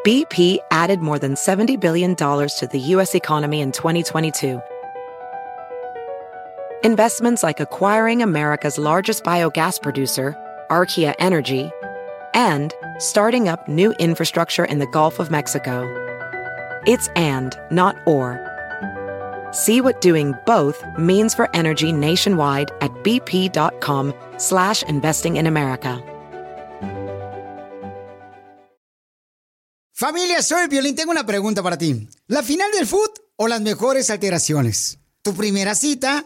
BP added more than $70 billion to the U.S. economy in 2022. Investments like acquiring America's largest biogas producer, Archaea Energy, and starting up new infrastructure in the Gulf of Mexico. It's and, not or. See what doing both means for energy nationwide at bp.com slash investing in America. Familia, soy Violín. Tengo una pregunta para ti. ¿La final del foot o las mejores alteraciones? ¿Tu primera cita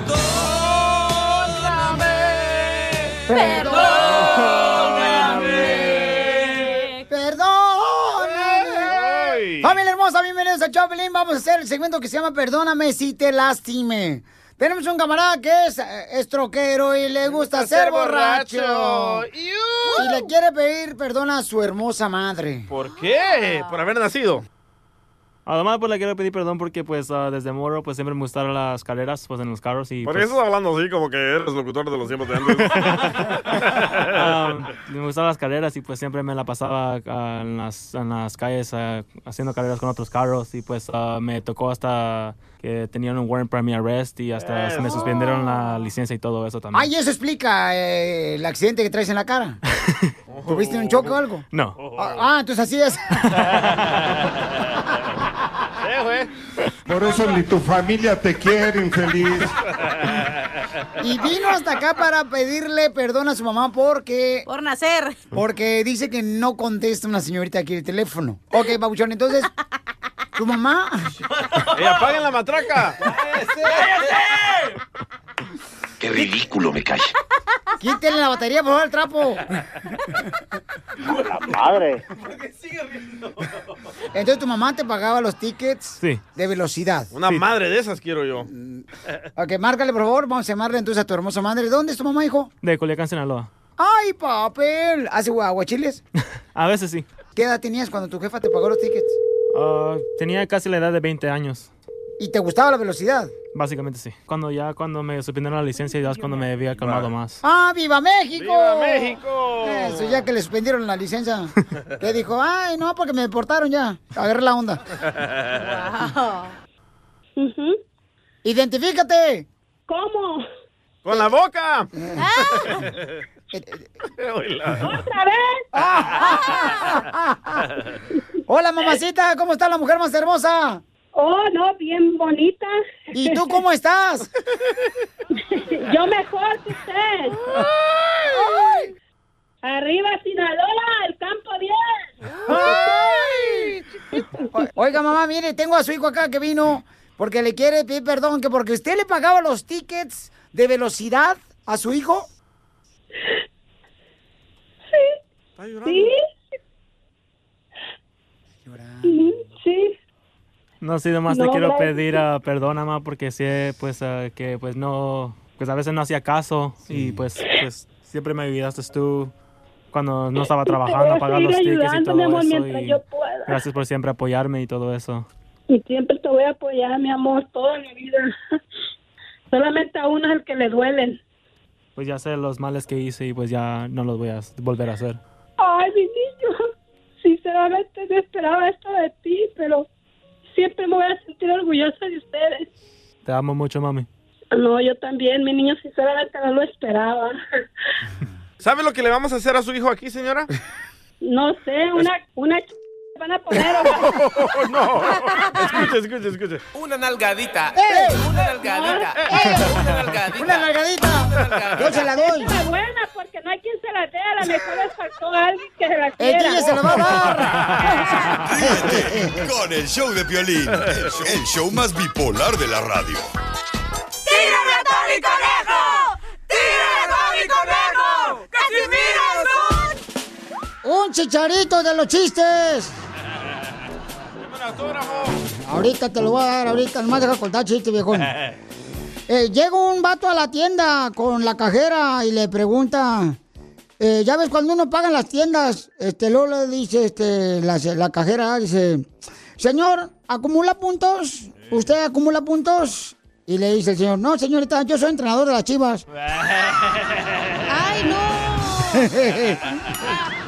Perdóname. Perdóname. Familia hermosa, bienvenidos a Choplin. Vamos a hacer el segmento que se llama Perdóname si te lastime. Tenemos un camarada que es eh, estroquero y le gusta ser borracho. Y le quiere pedir perdón a su hermosa madre. ¿Por qué? Por haber nacido. Además, pues le quiero pedir perdón porque pues ah, desde morro pues siempre me gustaron las escaleras pues en los carros y ¿Por pues, qué estás hablando así como que eres locutor de los tiempos de antes? ah, me gustaban las carreras y pues siempre me la pasaba ah, en, las, en las calles ah, haciendo carreras con otros carros y pues me tocó hasta que tenían un warrant para mi arrest y hasta se me suspendieron la licencia y todo eso también. Ay, eso explica eh, el accidente que traes en la cara. ¿Tuviste un choque o algo? No. Ah, ah, entonces así es. ¿eh? Por eso ni tu familia te quiere, infeliz. Y vino hasta acá para pedirle perdón a su mamá porque... Por nacer. Porque dice que no contesta una señorita aquí el teléfono. Ok, Babuchón, entonces... ¿Tu mamá? ¡Eh, apaguen la matraca! Qué ridículo me cae. Quítenle la batería, por favor, al trapo. La madre. Entonces tu mamá te pagaba los tickets Sí. de velocidad. Una madre de esas quiero yo. Ok, márcale, por favor. Vamos a llamarle entonces a tu hermosa madre. ¿Dónde es tu mamá, hijo? De Culiacán, Sinaloa. ¡Ay, papel! ¿Hace aguachiles? A veces sí. ¿Qué edad tenías cuando tu jefa te pagó los tickets? Ah, tenía casi la edad de 20 años. ¿Y te gustaba la velocidad? Básicamente sí. Cuando ya cuando me suspendieron la licencia ya es cuando me había calmado más. ¡Ah, viva México! ¡Viva México! Eso, ya que le suspendieron la licencia. que dijo, ay, no, porque me deportaron ya. Agarré la onda. Identifícate. ¿Cómo? ¡Con la boca! ¿Otra vez? Hola, mamacita, ¿cómo está la mujer más hermosa? Oh, no, bien bonita. ¿Y tú cómo estás? Yo mejor que usted. Arriba Sinaloa, el campo bien. O- Oiga, mamá, mire, tengo a su hijo acá que vino porque le quiere pedir perdón, que porque usted le pagaba los tickets de velocidad a su hijo. Sí. Sí. Sí. No, sí, nomás No, te quiero gracias. pedir ah, perdón, mamá, porque sé, pues, ah, que, pues, no, pues, a veces no hacía caso y, pues, pues, siempre me ayudaste tú cuando no estaba trabajando a pagar los tickets y todo mi amor, eso. y yo pueda. gracias por siempre apoyarme y todo eso. Y siempre te voy a apoyar, mi amor, toda mi vida. Solamente a uno es el que le duelen. Pues ya sé los males que hice y pues ya no los voy a volver a hacer. Ay, mi niño, sinceramente no esperaba esto de ti, pero siempre me voy a sentir orgullosa de ustedes. Te amo mucho, mami. No, yo también, mi niño, sinceramente no lo esperaba. ¿Sabe lo que le vamos a hacer a su hijo aquí, señora? No sé, una, una. Van a poner. no. Escuche, escuche, escuche. Una nalgadita. ¡Eh! Una nalgadita. ¡Eh! Una nalgadita. Una nalgadita. Yo se la doy. Una buena, porque no hay quien se la dé. A lo mejor les faltó a alguien que se la El quiera. DJ se la va a dar. Ríete con el show de Piolín, el show, el show más bipolar de la radio. ¡Tírame a Tony Conejo! ¡Tírame a Tony Conejo! ¡Casimiro es. Un chicharito de los chistes. Ahorita te lo voy a dar, ahorita. Nomás deja cortar chiste, viejón. Eh, llega un vato a la tienda con la cajera y le pregunta, eh, ya ves cuando uno paga en las tiendas, este, luego le dice, este, la, la cajera dice, señor, ¿acumula puntos? ¿Usted acumula puntos? Y le dice el señor, no, señorita, yo soy entrenador de las chivas. ¡Ay, no!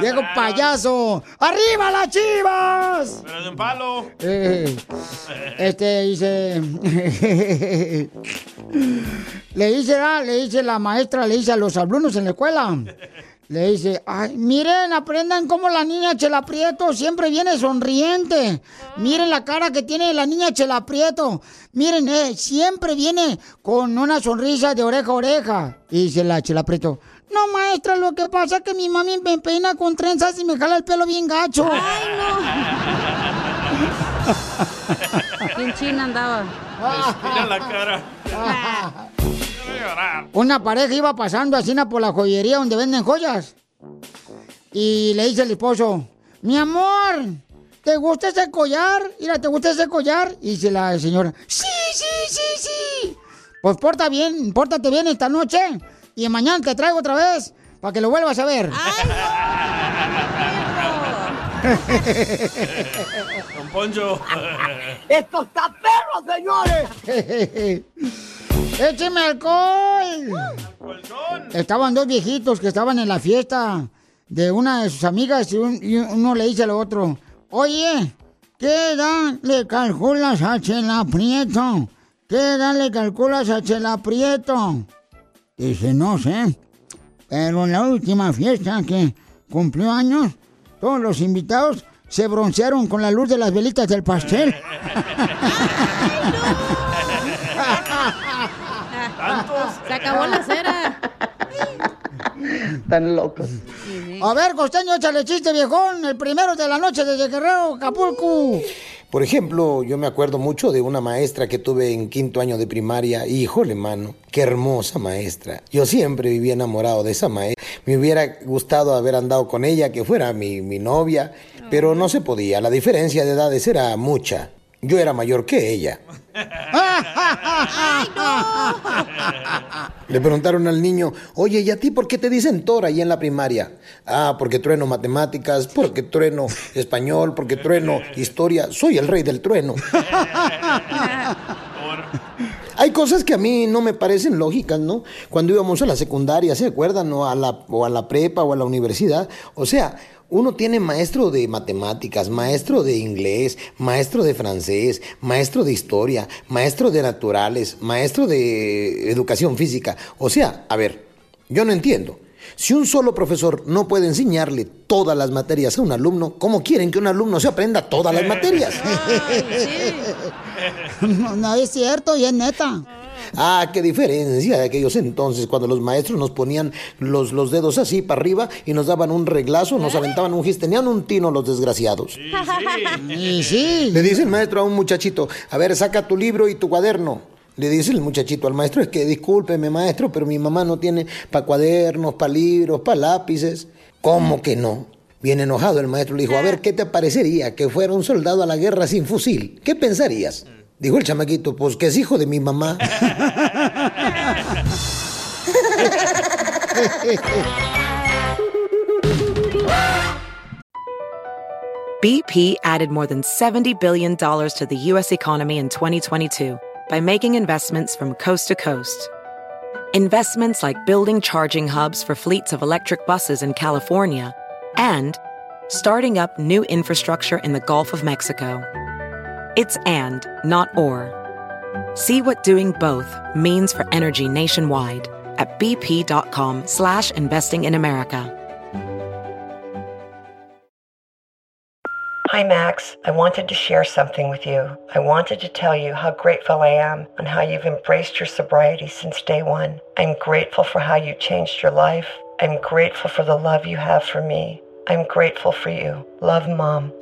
Viejo payaso. ¡Arriba las chivas! Pero de un palo. Eh, este dice. le dice, ah, le dice la maestra, le dice a los alumnos en la escuela. Le dice, ay, miren, aprendan cómo la niña Chela Prieto siempre viene sonriente. Miren la cara que tiene la niña Chela Prieto. Miren, eh, siempre viene con una sonrisa de oreja a oreja. Y dice la Chela Prieto, no, maestra, lo que pasa es que mi mami me peina con trenzas y me jala el pelo bien gacho. En China andaba. Mira la cara. Voy a llorar. Una pareja iba pasando así por la joyería donde venden joyas. Y le dice el esposo, mi amor, ¿te gusta ese collar? Mira, ¿te gusta ese collar? Y dice la señora, sí, sí, sí, sí. Pues porta bien, pórtate bien esta noche. Y mañana te traigo otra vez para que lo vuelvas a ver. Don Poncho. ¡Esto está perro, señores! ¡Écheme alcohol! Estaban dos viejitos que estaban en la fiesta de una de sus amigas y, un- y uno le dice al otro, oye, ¿qué edad le calculas a Chela Prieto? ¿Qué edad le calculas a Chela Prieto? Dice, no sé, pero en la última fiesta que cumplió años, todos los invitados se broncearon con la luz de las velitas del pastel. Se acabó la cera. Tan locos. A ver, costeño, échale chiste, viejón. El primero de la noche desde Guerrero, Acapulco. Por ejemplo, yo me acuerdo mucho de una maestra que tuve en quinto año de primaria. Híjole, mano, qué hermosa maestra. Yo siempre vivía enamorado de esa maestra. Me hubiera gustado haber andado con ella, que fuera mi, mi novia, pero no se podía. La diferencia de edades era mucha. Yo era mayor que ella. Le preguntaron al niño, oye, ¿y a ti por qué te dicen Tora ahí en la primaria? Ah, porque trueno matemáticas, porque trueno español, porque trueno historia. Soy el rey del trueno. Hay cosas que a mí no me parecen lógicas, ¿no? Cuando íbamos a la secundaria, ¿se acuerdan? O a la, o a la prepa o a la universidad. O sea, uno tiene maestro de matemáticas, maestro de inglés, maestro de francés, maestro de historia, maestro de naturales, maestro de educación física. O sea, a ver, yo no entiendo. Si un solo profesor no puede enseñarle todas las materias a un alumno, ¿cómo quieren que un alumno se aprenda todas las materias? No, no es cierto y es neta. Ah, qué diferencia de aquellos entonces, cuando los maestros nos ponían los, los dedos así para arriba y nos daban un reglazo, nos aventaban un gis, tenían un tino los desgraciados. Y sí. Le dice el maestro a un muchachito, a ver, saca tu libro y tu cuaderno. Le dice el muchachito al maestro, es que discúlpeme maestro, pero mi mamá no tiene para cuadernos, para libros, para lápices. ¿Cómo que no? Bien enojado el maestro le dijo, a ver, ¿qué te parecería que fuera un soldado a la guerra sin fusil? ¿Qué pensarías? Dijo el chamaquito, pues que es hijo de mi mamá. BP added more than $70 billion to the U.S. economy in 2022 by making investments from coast to coast. Investments like building charging hubs for fleets of electric buses in California and starting up new infrastructure in the Gulf of Mexico. It's and, not or. See what doing both means for energy nationwide at bp.com slash investing in America. Hi, Max. I wanted to share something with you. I wanted to tell you how grateful I am and how you've embraced your sobriety since day one. I'm grateful for how you changed your life. I'm grateful for the love you have for me. I'm grateful for you. Love, Mom.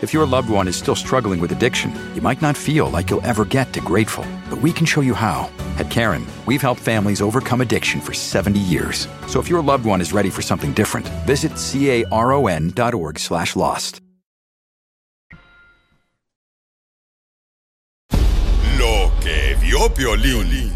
If your loved one is still struggling with addiction, you might not feel like you'll ever get to grateful, but we can show you how. At Karen, we've helped families overcome addiction for 70 years. So if your loved one is ready for something different, visit caron.org slash lost. Lo que vio Piolín.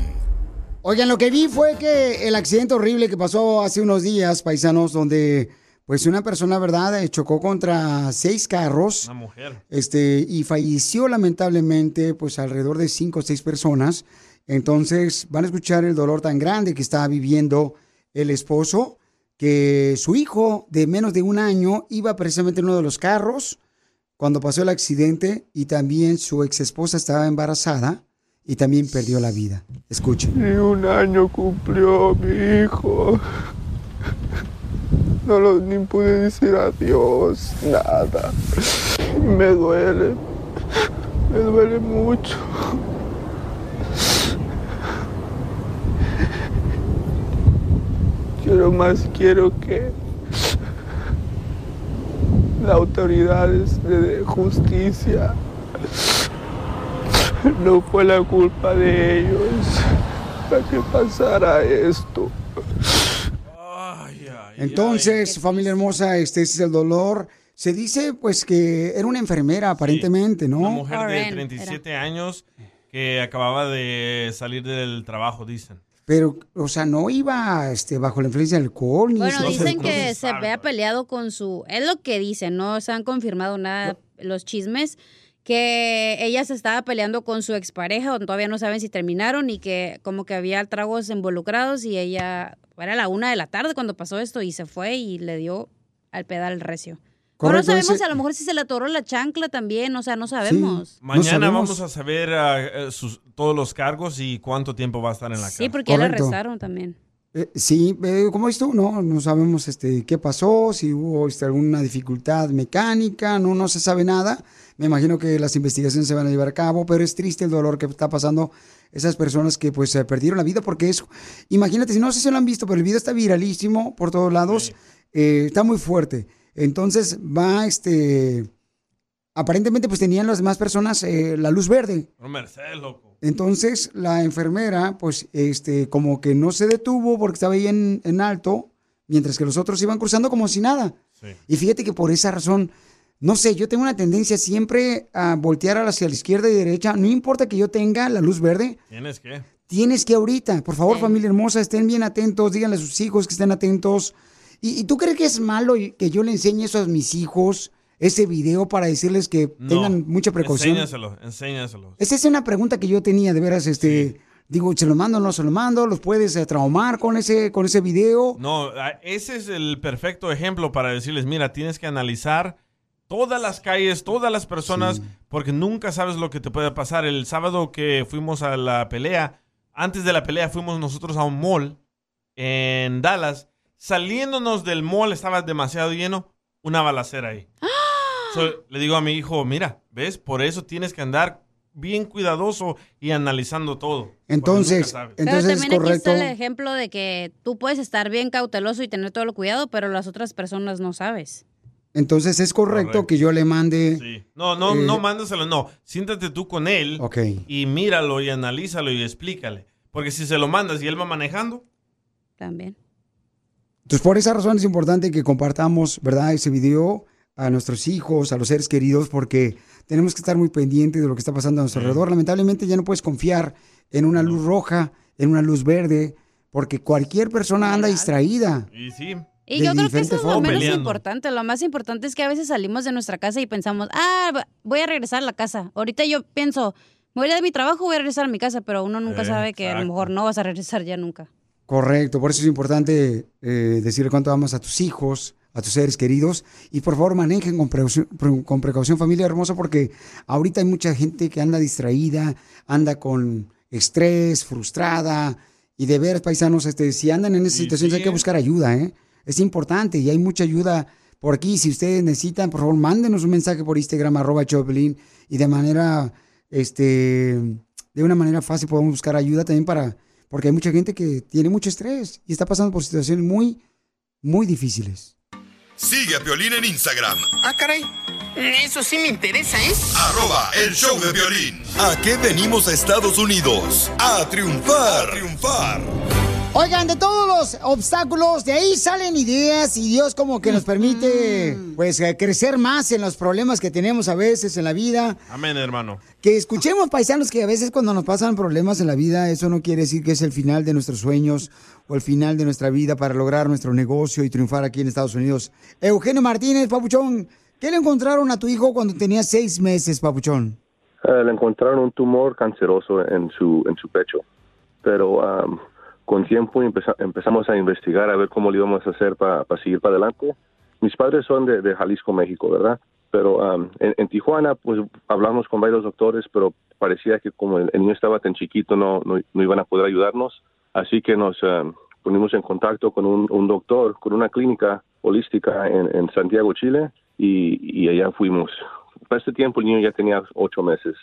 Oigan, lo que vi fue que el accidente horrible que pasó hace unos días, paisanos, donde pues una persona, ¿verdad?, Eh, chocó contra seis carros. Una mujer. Este, y falleció lamentablemente, pues alrededor de cinco o seis personas. Entonces, van a escuchar el dolor tan grande que está viviendo el esposo, que su hijo de menos de un año iba precisamente en uno de los carros cuando pasó el accidente y también su ex esposa estaba embarazada y también perdió la vida. Escuchen. Ni un año cumplió mi hijo. No lo, ni pude decir adiós, nada. Me duele, me duele mucho. Yo nomás quiero que las autoridades le den justicia. No fue la culpa de ellos para que pasara esto. Entonces, familia hermosa, este es el dolor. Se dice, pues, que era una enfermera, aparentemente, ¿no? Una mujer de 37 años que acababa de salir del trabajo, dicen. Pero, o sea, no iba este, bajo la influencia del alcohol. Ni Bueno, dicen que se había peleado con su... Es lo que dicen, no se han confirmado nada los chismes, que ella se estaba peleando con su expareja, o todavía no saben si terminaron, y que como que había tragos involucrados y ella... Era la una de la tarde cuando pasó esto y se fue y le dio al pedal recio. O no Correcto, sabemos ese- a lo mejor si se le atoró la chancla también, o sea, no sabemos. Mañana vamos a saber eh, sus- todos los cargos y cuánto tiempo va a estar en la Sí, cárcel. porque ya la arrestaron también. Eh, sí, eh, ¿cómo es tú? No, no sabemos este, qué pasó, si hubo este, alguna dificultad mecánica, no, no se sabe nada. Me imagino que las investigaciones se van a llevar a cabo, pero es triste el dolor que está pasando esas personas que pues eh, perdieron la vida porque eso, imagínate, si no sé si lo han visto, pero el video está viralísimo por todos lados, eh, está muy fuerte. Entonces va, este, aparentemente pues tenían las demás personas eh, la luz verde. No, Mercedes, loco. Entonces la enfermera, pues, este, como que no se detuvo porque estaba ahí en, en alto, mientras que los otros iban cruzando como si nada. Y fíjate que por esa razón, no sé, yo tengo una tendencia siempre a voltear hacia la izquierda y derecha, no importa que yo tenga la luz verde, ¿Tienes qué? tienes que ahorita, por favor, familia hermosa, estén bien atentos, díganle a sus hijos que estén atentos. ¿Y, y tú crees que es malo que yo le enseñe eso a mis hijos, ese video, para decirles que No. tengan mucha precaución? Enséñaselo, enséñaselo. Esa es una pregunta que yo tenía, de veras, este, digo, ¿se lo mando o no se lo mando? ¿Los puedes eh, traumar con ese, con ese video? No, a- ese es el perfecto ejemplo para decirles, mira, tienes que analizar todas las calles, todas las personas, porque nunca sabes lo que te puede pasar. El sábado que fuimos a la pelea, antes de la pelea fuimos nosotros a un mall en Dallas. Saliéndonos del mall estaba demasiado lleno, una balacera ahí. So, le digo a mi hijo, mira, ¿ves? Por eso tienes que andar bien cuidadoso y analizando todo. Entonces. Pero entonces es también aquí está correcto. el ejemplo de que tú puedes estar bien cauteloso y tener todo el cuidado, pero las otras personas no sabes. Entonces es correcto, que yo le mande. No, no, Eh, no mándaselo, no. Siéntate tú con él Ok. y míralo y analízalo y explícale. Porque si se lo mandas y él va manejando, También. Entonces, por esa razón es importante que compartamos, ¿verdad?, ese video a nuestros hijos, a los seres queridos, porque tenemos que estar muy pendientes de lo que está pasando a nuestro alrededor. Lamentablemente ya no puedes confiar en una luz roja, en una luz verde, porque cualquier persona anda distraída. y sí. Y yo creo que eso es lo menos Peleando. importante. Lo más importante es que a veces salimos de nuestra casa y pensamos, ah, voy a regresar a la casa. Ahorita yo pienso, me voy a ir de mi trabajo, voy a regresar a mi casa, pero uno nunca sabe que a lo mejor no vas a regresar ya nunca. Correcto, por eso es importante eh, decirle cuánto amas a tus hijos, a tus seres queridos. Y por favor, manejen con precaución, pre- con precaución, familia hermosa, porque ahorita hay mucha gente que anda distraída, anda con estrés, frustrada. Y de ver, paisanos, este, si andan en esa situación, hay que buscar ayuda, ¿eh? Es importante y hay mucha ayuda por aquí. Si ustedes necesitan, por favor, mándenos un mensaje por Instagram, arroba Choplin, y de manera, este, de una manera fácil podemos buscar ayuda también para, porque hay mucha gente que tiene mucho estrés y está pasando por situaciones muy, muy difíciles. Sigue a Piolín en Instagram, Ah, caray. Eso sí me interesa, ¿eh? arroba el show de violín. ¿A qué venimos a Estados Unidos? A triunfar, a triunfar. Oigan, de todos los obstáculos, de ahí salen ideas y Dios como que nos permite, pues, eh, crecer más en los problemas que tenemos a veces en la vida. amén, hermano. Que escuchemos, paisanos, que a veces cuando nos pasan problemas en la vida, eso no quiere decir que es el final de nuestros sueños o el final de nuestra vida para lograr nuestro negocio y triunfar aquí en Estados Unidos. Eugenio Martínez, Papuchón, ¿qué le encontraron a tu hijo cuando tenía seis meses, Papuchón? Eh, le encontraron un tumor canceroso en su en su pecho, pero am, con tiempo empeza- empezamos a investigar a ver cómo lo íbamos a hacer para seguir para adelante. Mis padres son de, de Jalisco, México, ¿verdad? Pero am, en, en Tijuana, pues hablamos con varios doctores, pero parecía que como el, el niño estaba tan chiquito, no, no, no iban a poder ayudarnos. Así que nos am, ponimos en contacto con un, un doctor, con una clínica holística en, en Santiago, Chile, y, y allá fuimos. Para este tiempo el niño ya tenía ocho meses.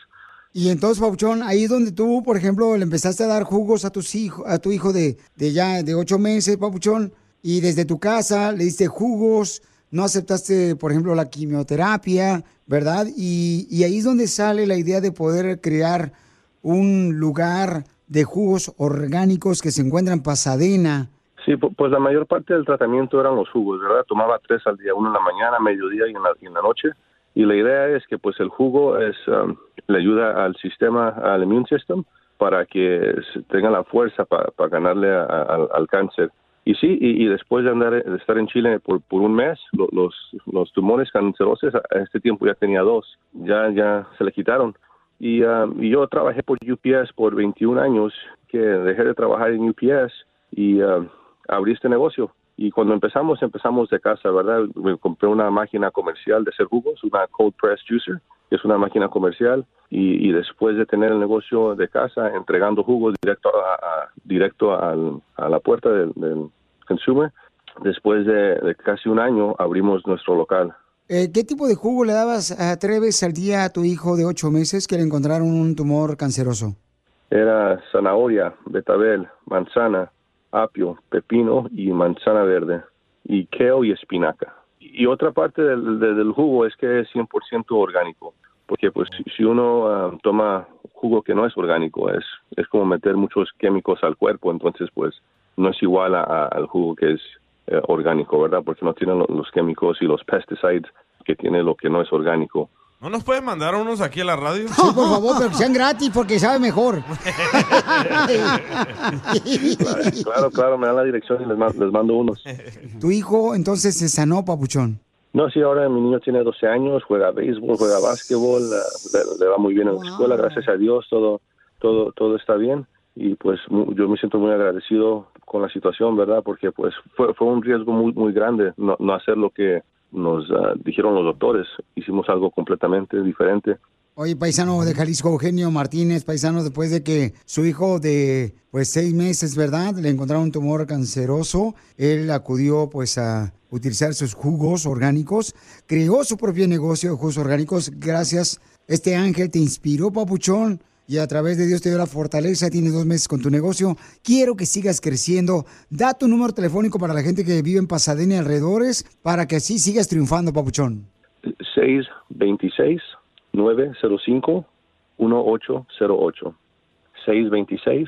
Y entonces, Papuchón, ahí donde tú, por ejemplo, le empezaste a dar jugos a tus hijos, a tu hijo de, de ya de ocho meses, Papuchón, y desde tu casa le diste jugos, no aceptaste, por ejemplo, la quimioterapia, ¿verdad? Y, y ahí es donde sale la idea de poder crear un lugar de jugos orgánicos que se encuentra en Pasadena. Sí, pu- pues la mayor parte del tratamiento eran los jugos, ¿verdad? Tomaba tres al día, uno en la mañana, mediodía y en la, y en la noche. Y la idea es que pues el jugo es um, le ayuda al sistema, al immune system, para que tenga la fuerza para ganarle a- al, cáncer. Y sí, y, después de, andar, estar en Chile por, por un mes, lo- los, los tumores cancerosos, a este tiempo ya tenía dos, ya, ya se le quitaron. Y, um, yo trabajé por UPS por 21 años, que dejé de trabajar en UPS y um, abrí este negocio. Y cuando empezamos, empezamos de casa, ¿verdad? Me compré una máquina comercial de hacer jugos, una cold press juicer, que es una máquina comercial. Y, y después de tener el negocio de casa, entregando jugos directo a, a- directo al- a la puerta del, del consumer, después de, de casi un año abrimos nuestro local. Eh, ¿Qué tipo de jugo le dabas a Treves al día a tu hijo de ocho meses que le encontraron un tumor canceroso? Era zanahoria, betabel, manzana, apio, pepino y manzana verde, y kale y espinaca. Y otra parte del, de- del jugo es que es 100% orgánico, porque pues si, uno ah, toma jugo que no es orgánico, es, es como meter muchos químicos al cuerpo, entonces pues no es igual a- al jugo que es eh, orgánico, ¿verdad? Porque no tiene lo- los químicos y los pesticides que tiene lo que no es orgánico. ¿No nos pueden mandar unos aquí a la radio? Sí, por favor, pero que sean gratis porque sabe mejor. Claro, claro, me dan la dirección y les, ma- les mando unos. tu hijo entonces se sanó, papuchón. No, sí, ahora mi niño tiene 12 años, juega béisbol, juega básquetbol, le, le va muy bien en la escuela, gracias a Dios, todo, todo, todo está bien. Y pues mu- yo me siento muy agradecido con la situación, ¿verdad? Porque pues fue, fue un riesgo muy, muy grande no, no hacer lo que nos ah, dijeron los doctores. Hicimos algo completamente diferente. Oye, paisano de Jalisco, Eugenio Martínez, paisano, después de que su hijo de pues seis meses, ¿verdad? Le encontraron un tumor canceroso, él acudió pues a utilizar sus jugos orgánicos, creó su propio negocio de jugos orgánicos, gracias, este ángel te inspiró, papuchón, y a través de Dios te dio la fortaleza, tienes dos meses con tu negocio, quiero que sigas creciendo, da tu número telefónico para la gente que vive en Pasadena y alrededores, para que así sigas triunfando, papuchón. 626 905 1808 626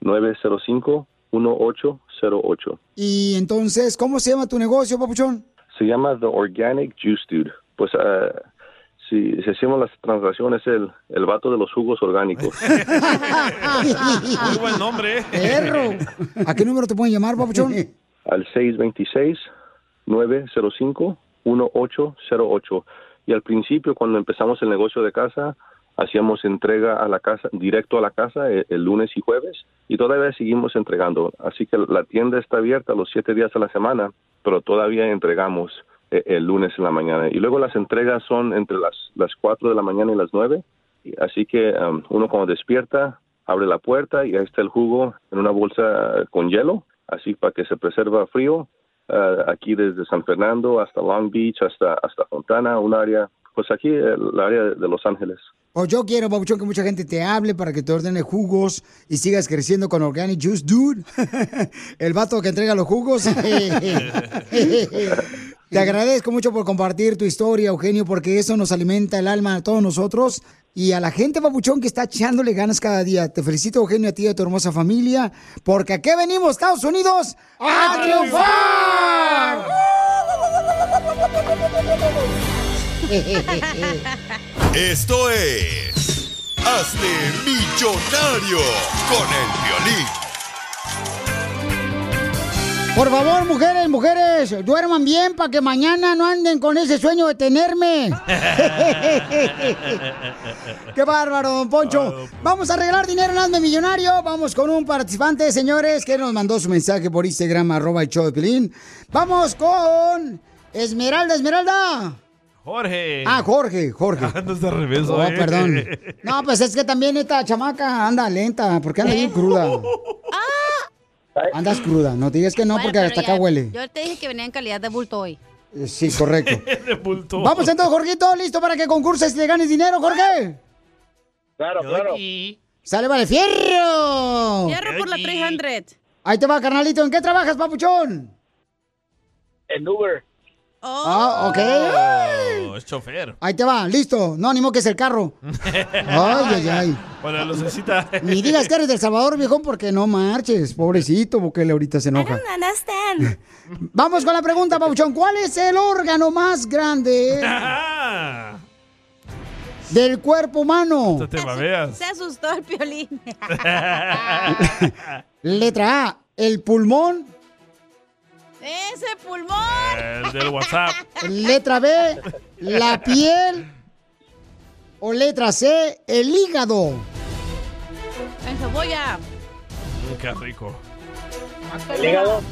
905 1808 Y entonces, ¿cómo se llama tu negocio, papuchón? Se llama The Organic Juice Dude. Pues ah, si, si hacemos las transacciones, el, el vato de los jugos orgánicos. Muy buen nombre. Perro. ¿A qué número te pueden llamar, papuchón? al 626-905-1808. Y al principio, cuando empezamos el negocio de casa, hacíamos entrega a la casa, directo a la casa, eh, el, lunes y jueves, y todavía seguimos entregando. Así que la tienda está abierta los siete días a la semana, pero todavía entregamos el lunes en la mañana. Y luego las entregas son entre las, las 4 de la mañana y las 9. Y Así que um, uno cuando despierta, abre la puerta y ahí está el jugo en una bolsa con hielo, así para que se preserva frío. Ah, aquí desde San Fernando hasta Long Beach, hasta, hasta Fontana, un área, pues aquí el área de Los Ángeles. O yo quiero, Papuchón, que mucha gente te hable para que te ordene jugos y sigas creciendo con Organic Juice Dude. El vato que entrega los jugos. Te agradezco mucho por compartir tu historia, Eugenio, porque eso nos alimenta el alma a todos nosotros y a la gente, Papuchón, que está echándole ganas cada día. Te felicito, Eugenio, a ti y a tu hermosa familia, porque aquí venimos, Estados Unidos, a triunfar. Esto es Hazte Millonario con el violín. Por favor, mujeres, mujeres, duerman bien para que mañana no anden con ese sueño de tenerme. ¡Qué bárbaro, don Poncho! Vamos a regalar dinero en Hazme Millonario. Vamos con un participante, señores, que nos mandó su mensaje por Instagram, arroba el show de Pelín. Vamos con Esmeralda, Esmeralda. Jorge. Ah, Jorge, Jorge. Andas de revés, Oh, hoy. perdón. No, pues es que también esta chamaca anda lenta, porque anda bien cruda. Andas cruda, no te digas que no, Bueno, porque hasta ya- acá huele. Yo te dije que venía en calidad de bulto hoy. Eh, Sí, correcto. de bulto. Vamos entonces, Jorgito, listo para que concurses y te ganes dinero, Jorge. Claro, claro. Sale, vale, fierro. Fierro por la 300. Ahí te va, carnalito. ¿En qué trabajas, papuchón? En Uber. Ah, ok. Oh, es chofer. Ahí te va, listo. No, ni modo que es el carro. Ay, ay, ay. Para la lucecita. Ni digas que eres del Salvador, viejón, porque no marches. Pobrecito, porque él ahorita se enoja. understand. Vamos con la pregunta, Pabuchón. ¿Cuál es el órgano más grande del cuerpo humano? te. Se asustó el piolín. Letra A, el pulmón. ¡Ese pulmón! El del WhatsApp. Letra B, la piel. O letra C, el hígado. En cebolla. Mm, qué rico. ¿El hígado?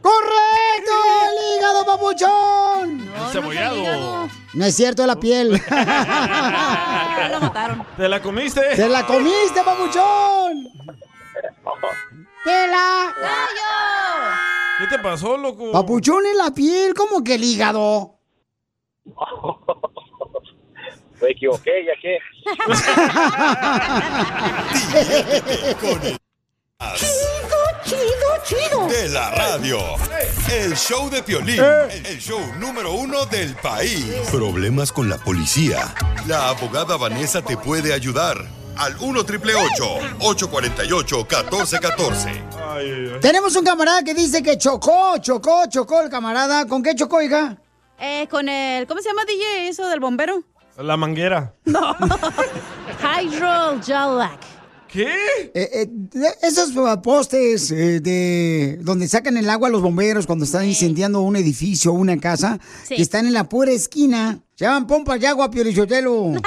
¡Correcto! ¡El hígado, papuchón! No, el cebollado. No, es no es cierto, la piel. Mataron. ¿Te la comiste? ¡Te la comiste, papuchón! ¡Te la... ¿Qué te pasó, loco? Papuchón en la piel, ¿cómo que el hígado? Me equivoqué, ya que. Con el Chido, chido. de la radio. El show de Piolín, el show número uno del país. Problemas con la policía. La abogada Vanessa te puede ayudar. Al 1 triple 848 1414. Tenemos un camarada que dice que chocó, chocó, chocó el camarada. ¿Con qué chocó, hija? Eh, con el, ¿cómo se llama DJ eso del bombero? La manguera. No. Hydrogelac. ¿Qué? Eh, eh, esos postes eh, de donde sacan el agua a los bomberos cuando están incendiando un edificio o una casa, Sí. que están en la pura esquina, se llaman pompas de agua, Piolichotelo.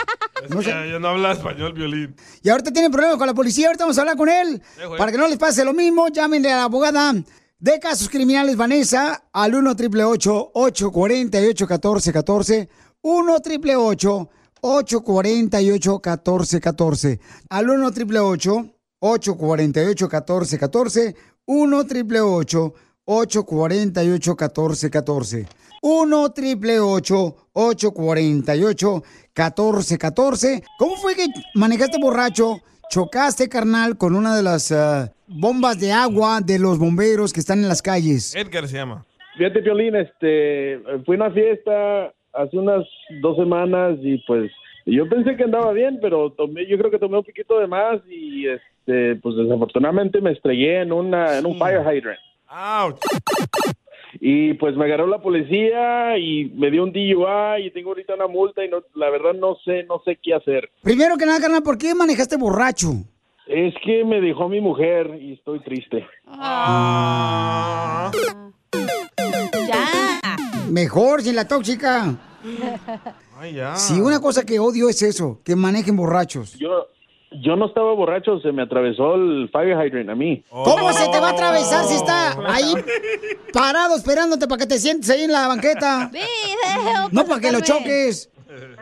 No sé. Ya, ya no habla español, violín. Y ahorita tienen problemas con la policía, ahorita vamos a hablar con él. Para que no les pase lo mismo, llámenle a la abogada de casos criminales Vanessa al 1 888 848 1414 1 888 848 1414 Al 1 888 848 1414 1 888 848 1414 1 888 848 1414 ¿Cómo fue que manejaste borracho? Chocaste, carnal, con una de las ah, bombas de agua de los bomberos que están en las calles. Edgar se llama. Fíjate, Piolín, este, fui a una fiesta hace unas dos semanas y pues yo pensé que andaba bien, pero tomé, yo creo que tomé un poquito de más y este, pues desafortunadamente me estrellé en una, en un fire hydrant. Ouch. Y pues me agarró la policía y me dio un DUI y tengo ahorita una multa y no, la verdad no sé, no sé qué hacer. Primero que nada, carnal, ¿por qué manejaste borracho? Es que me dejó mi mujer y estoy triste. Ah. Ya. Mejor sin la tóxica. Ay, ya. Si una cosa que odio es eso, que manejen borrachos. Yo, yo no estaba borracho, se me atravesó el fire hydrant a mí. ¿Cómo se te va a atravesar si está ahí parado esperándote para que te sientes ahí en la banqueta? No para que lo choques.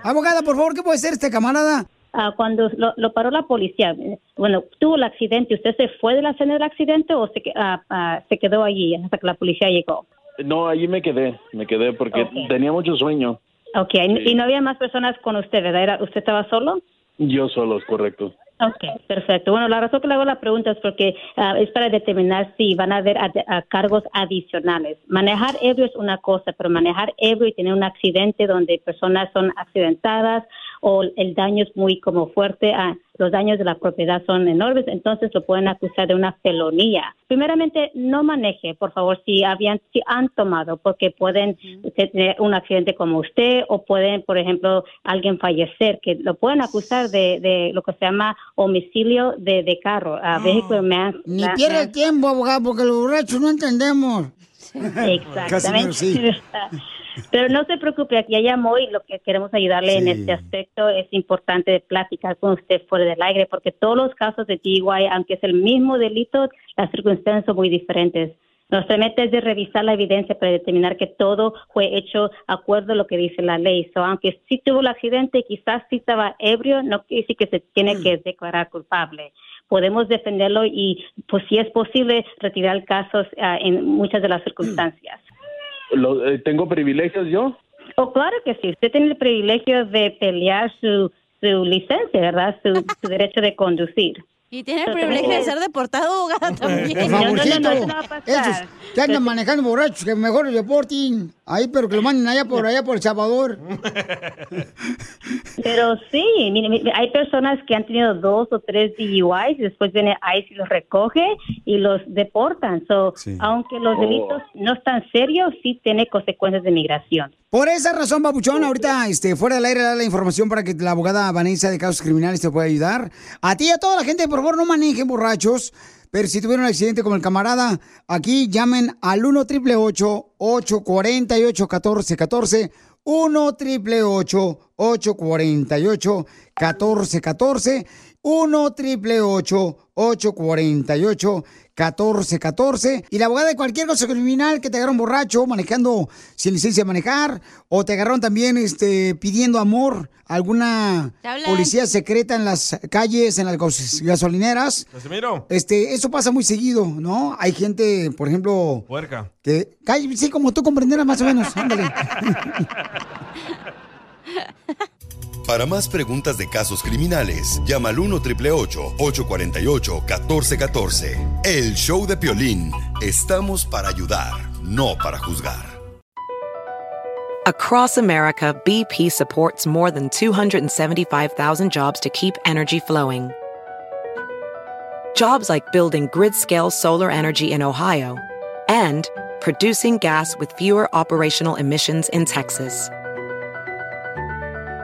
Abogada, por favor, ¿qué puede ser este camarada? Ah, cuando lo, lo paró la policía, bueno, tuvo el accidente, ¿usted se fue de la escena del accidente o se, ah, ah, se quedó allí hasta que la policía llegó? No, allí me quedé, me quedé porque tenía mucho sueño. Ok, y- y no había más personas con usted, ¿verdad? Era- ¿Usted estaba solo? Yo solo, es correcto. Ok, perfecto. Bueno, la razón que le hago la pregunta es porque ah, es para determinar si van a haber ah, cargos adicionales. Manejar ebrio es una cosa, pero manejar ebrio y tener un accidente donde personas son accidentadas o el daño es muy como fuerte, ah, los daños de la propiedad son enormes, entonces lo pueden acusar de una felonía. Primeramente, no maneje, por favor, si habían, si han tomado, porque pueden tener un accidente como usted o pueden, por ejemplo, alguien fallecer, que lo pueden acusar de, de lo que se llama homicidio de, de carro, a vehicle man- Ni pierda el tiempo, abogado, porque los borrachos no entendemos. Exactamente. Pero no se preocupe, aquí ya llamó y lo que queremos ayudarle en este aspecto es importante platicar con usted fuera del aire, porque todos los casos de DUI, aunque es el mismo delito, las circunstancias son muy diferentes. Nuestra meta es de revisar la evidencia para determinar que todo fue hecho acuerdo a lo que dice la ley. So, aunque sí tuvo el accidente y quizás sí estaba ebrio, no quiere decir que se tiene que declarar culpable. Podemos defenderlo y, pues, si es posible, retirar casos ah, en muchas de las circunstancias. Lo- eh, ¿Tengo privilegios yo? Oh, claro que sí. Usted tiene el privilegio de pelear su, su licencia, ¿verdad? Su, su derecho de conducir. Y tiene el privilegio de ser deportado, abogada, también. Por favorcito, esos que andan manejando borrachos, que mejor los deporten ahí, pero que lo manden allá por allá por El Salvador. Pero sí, mire, mire, hay personas que han tenido dos o tres DUIs y después viene ICE y los recoge y los deportan. So, Aunque los Oh. delitos no están serios, sí tiene consecuencias de migración. Por esa razón, Babuchón, ahorita este, fuera del aire da la información para que la abogada Vanessa de casos criminales te pueda ayudar. A ti y a toda la gente, por favor, no manejen borrachos. Pero si tuvieron un accidente como el camarada, aquí llamen al 1 888 848 1414 1 888 848 1414 1 triple 848 1414 y la abogada de cualquier cosa criminal que te agarraron borracho manejando sin licencia de manejar o te agarraron también este pidiendo amor a alguna policía secreta en las calles, en las gas- gasolineras. Casimiro. Este, eso pasa muy seguido, ¿no? Hay gente, por ejemplo, Puerca. que calle, sí, como tú comprenderás más o menos, ándale. Para más preguntas de casos criminales, llama al 1 848 1414 El show de Piolín. Estamos para ayudar, no para juzgar. Across America, BP supports more than 275,000 jobs to keep energy flowing. Jobs like building grid scale solar energy in Ohio and producing gas with fewer operational emissions in Texas.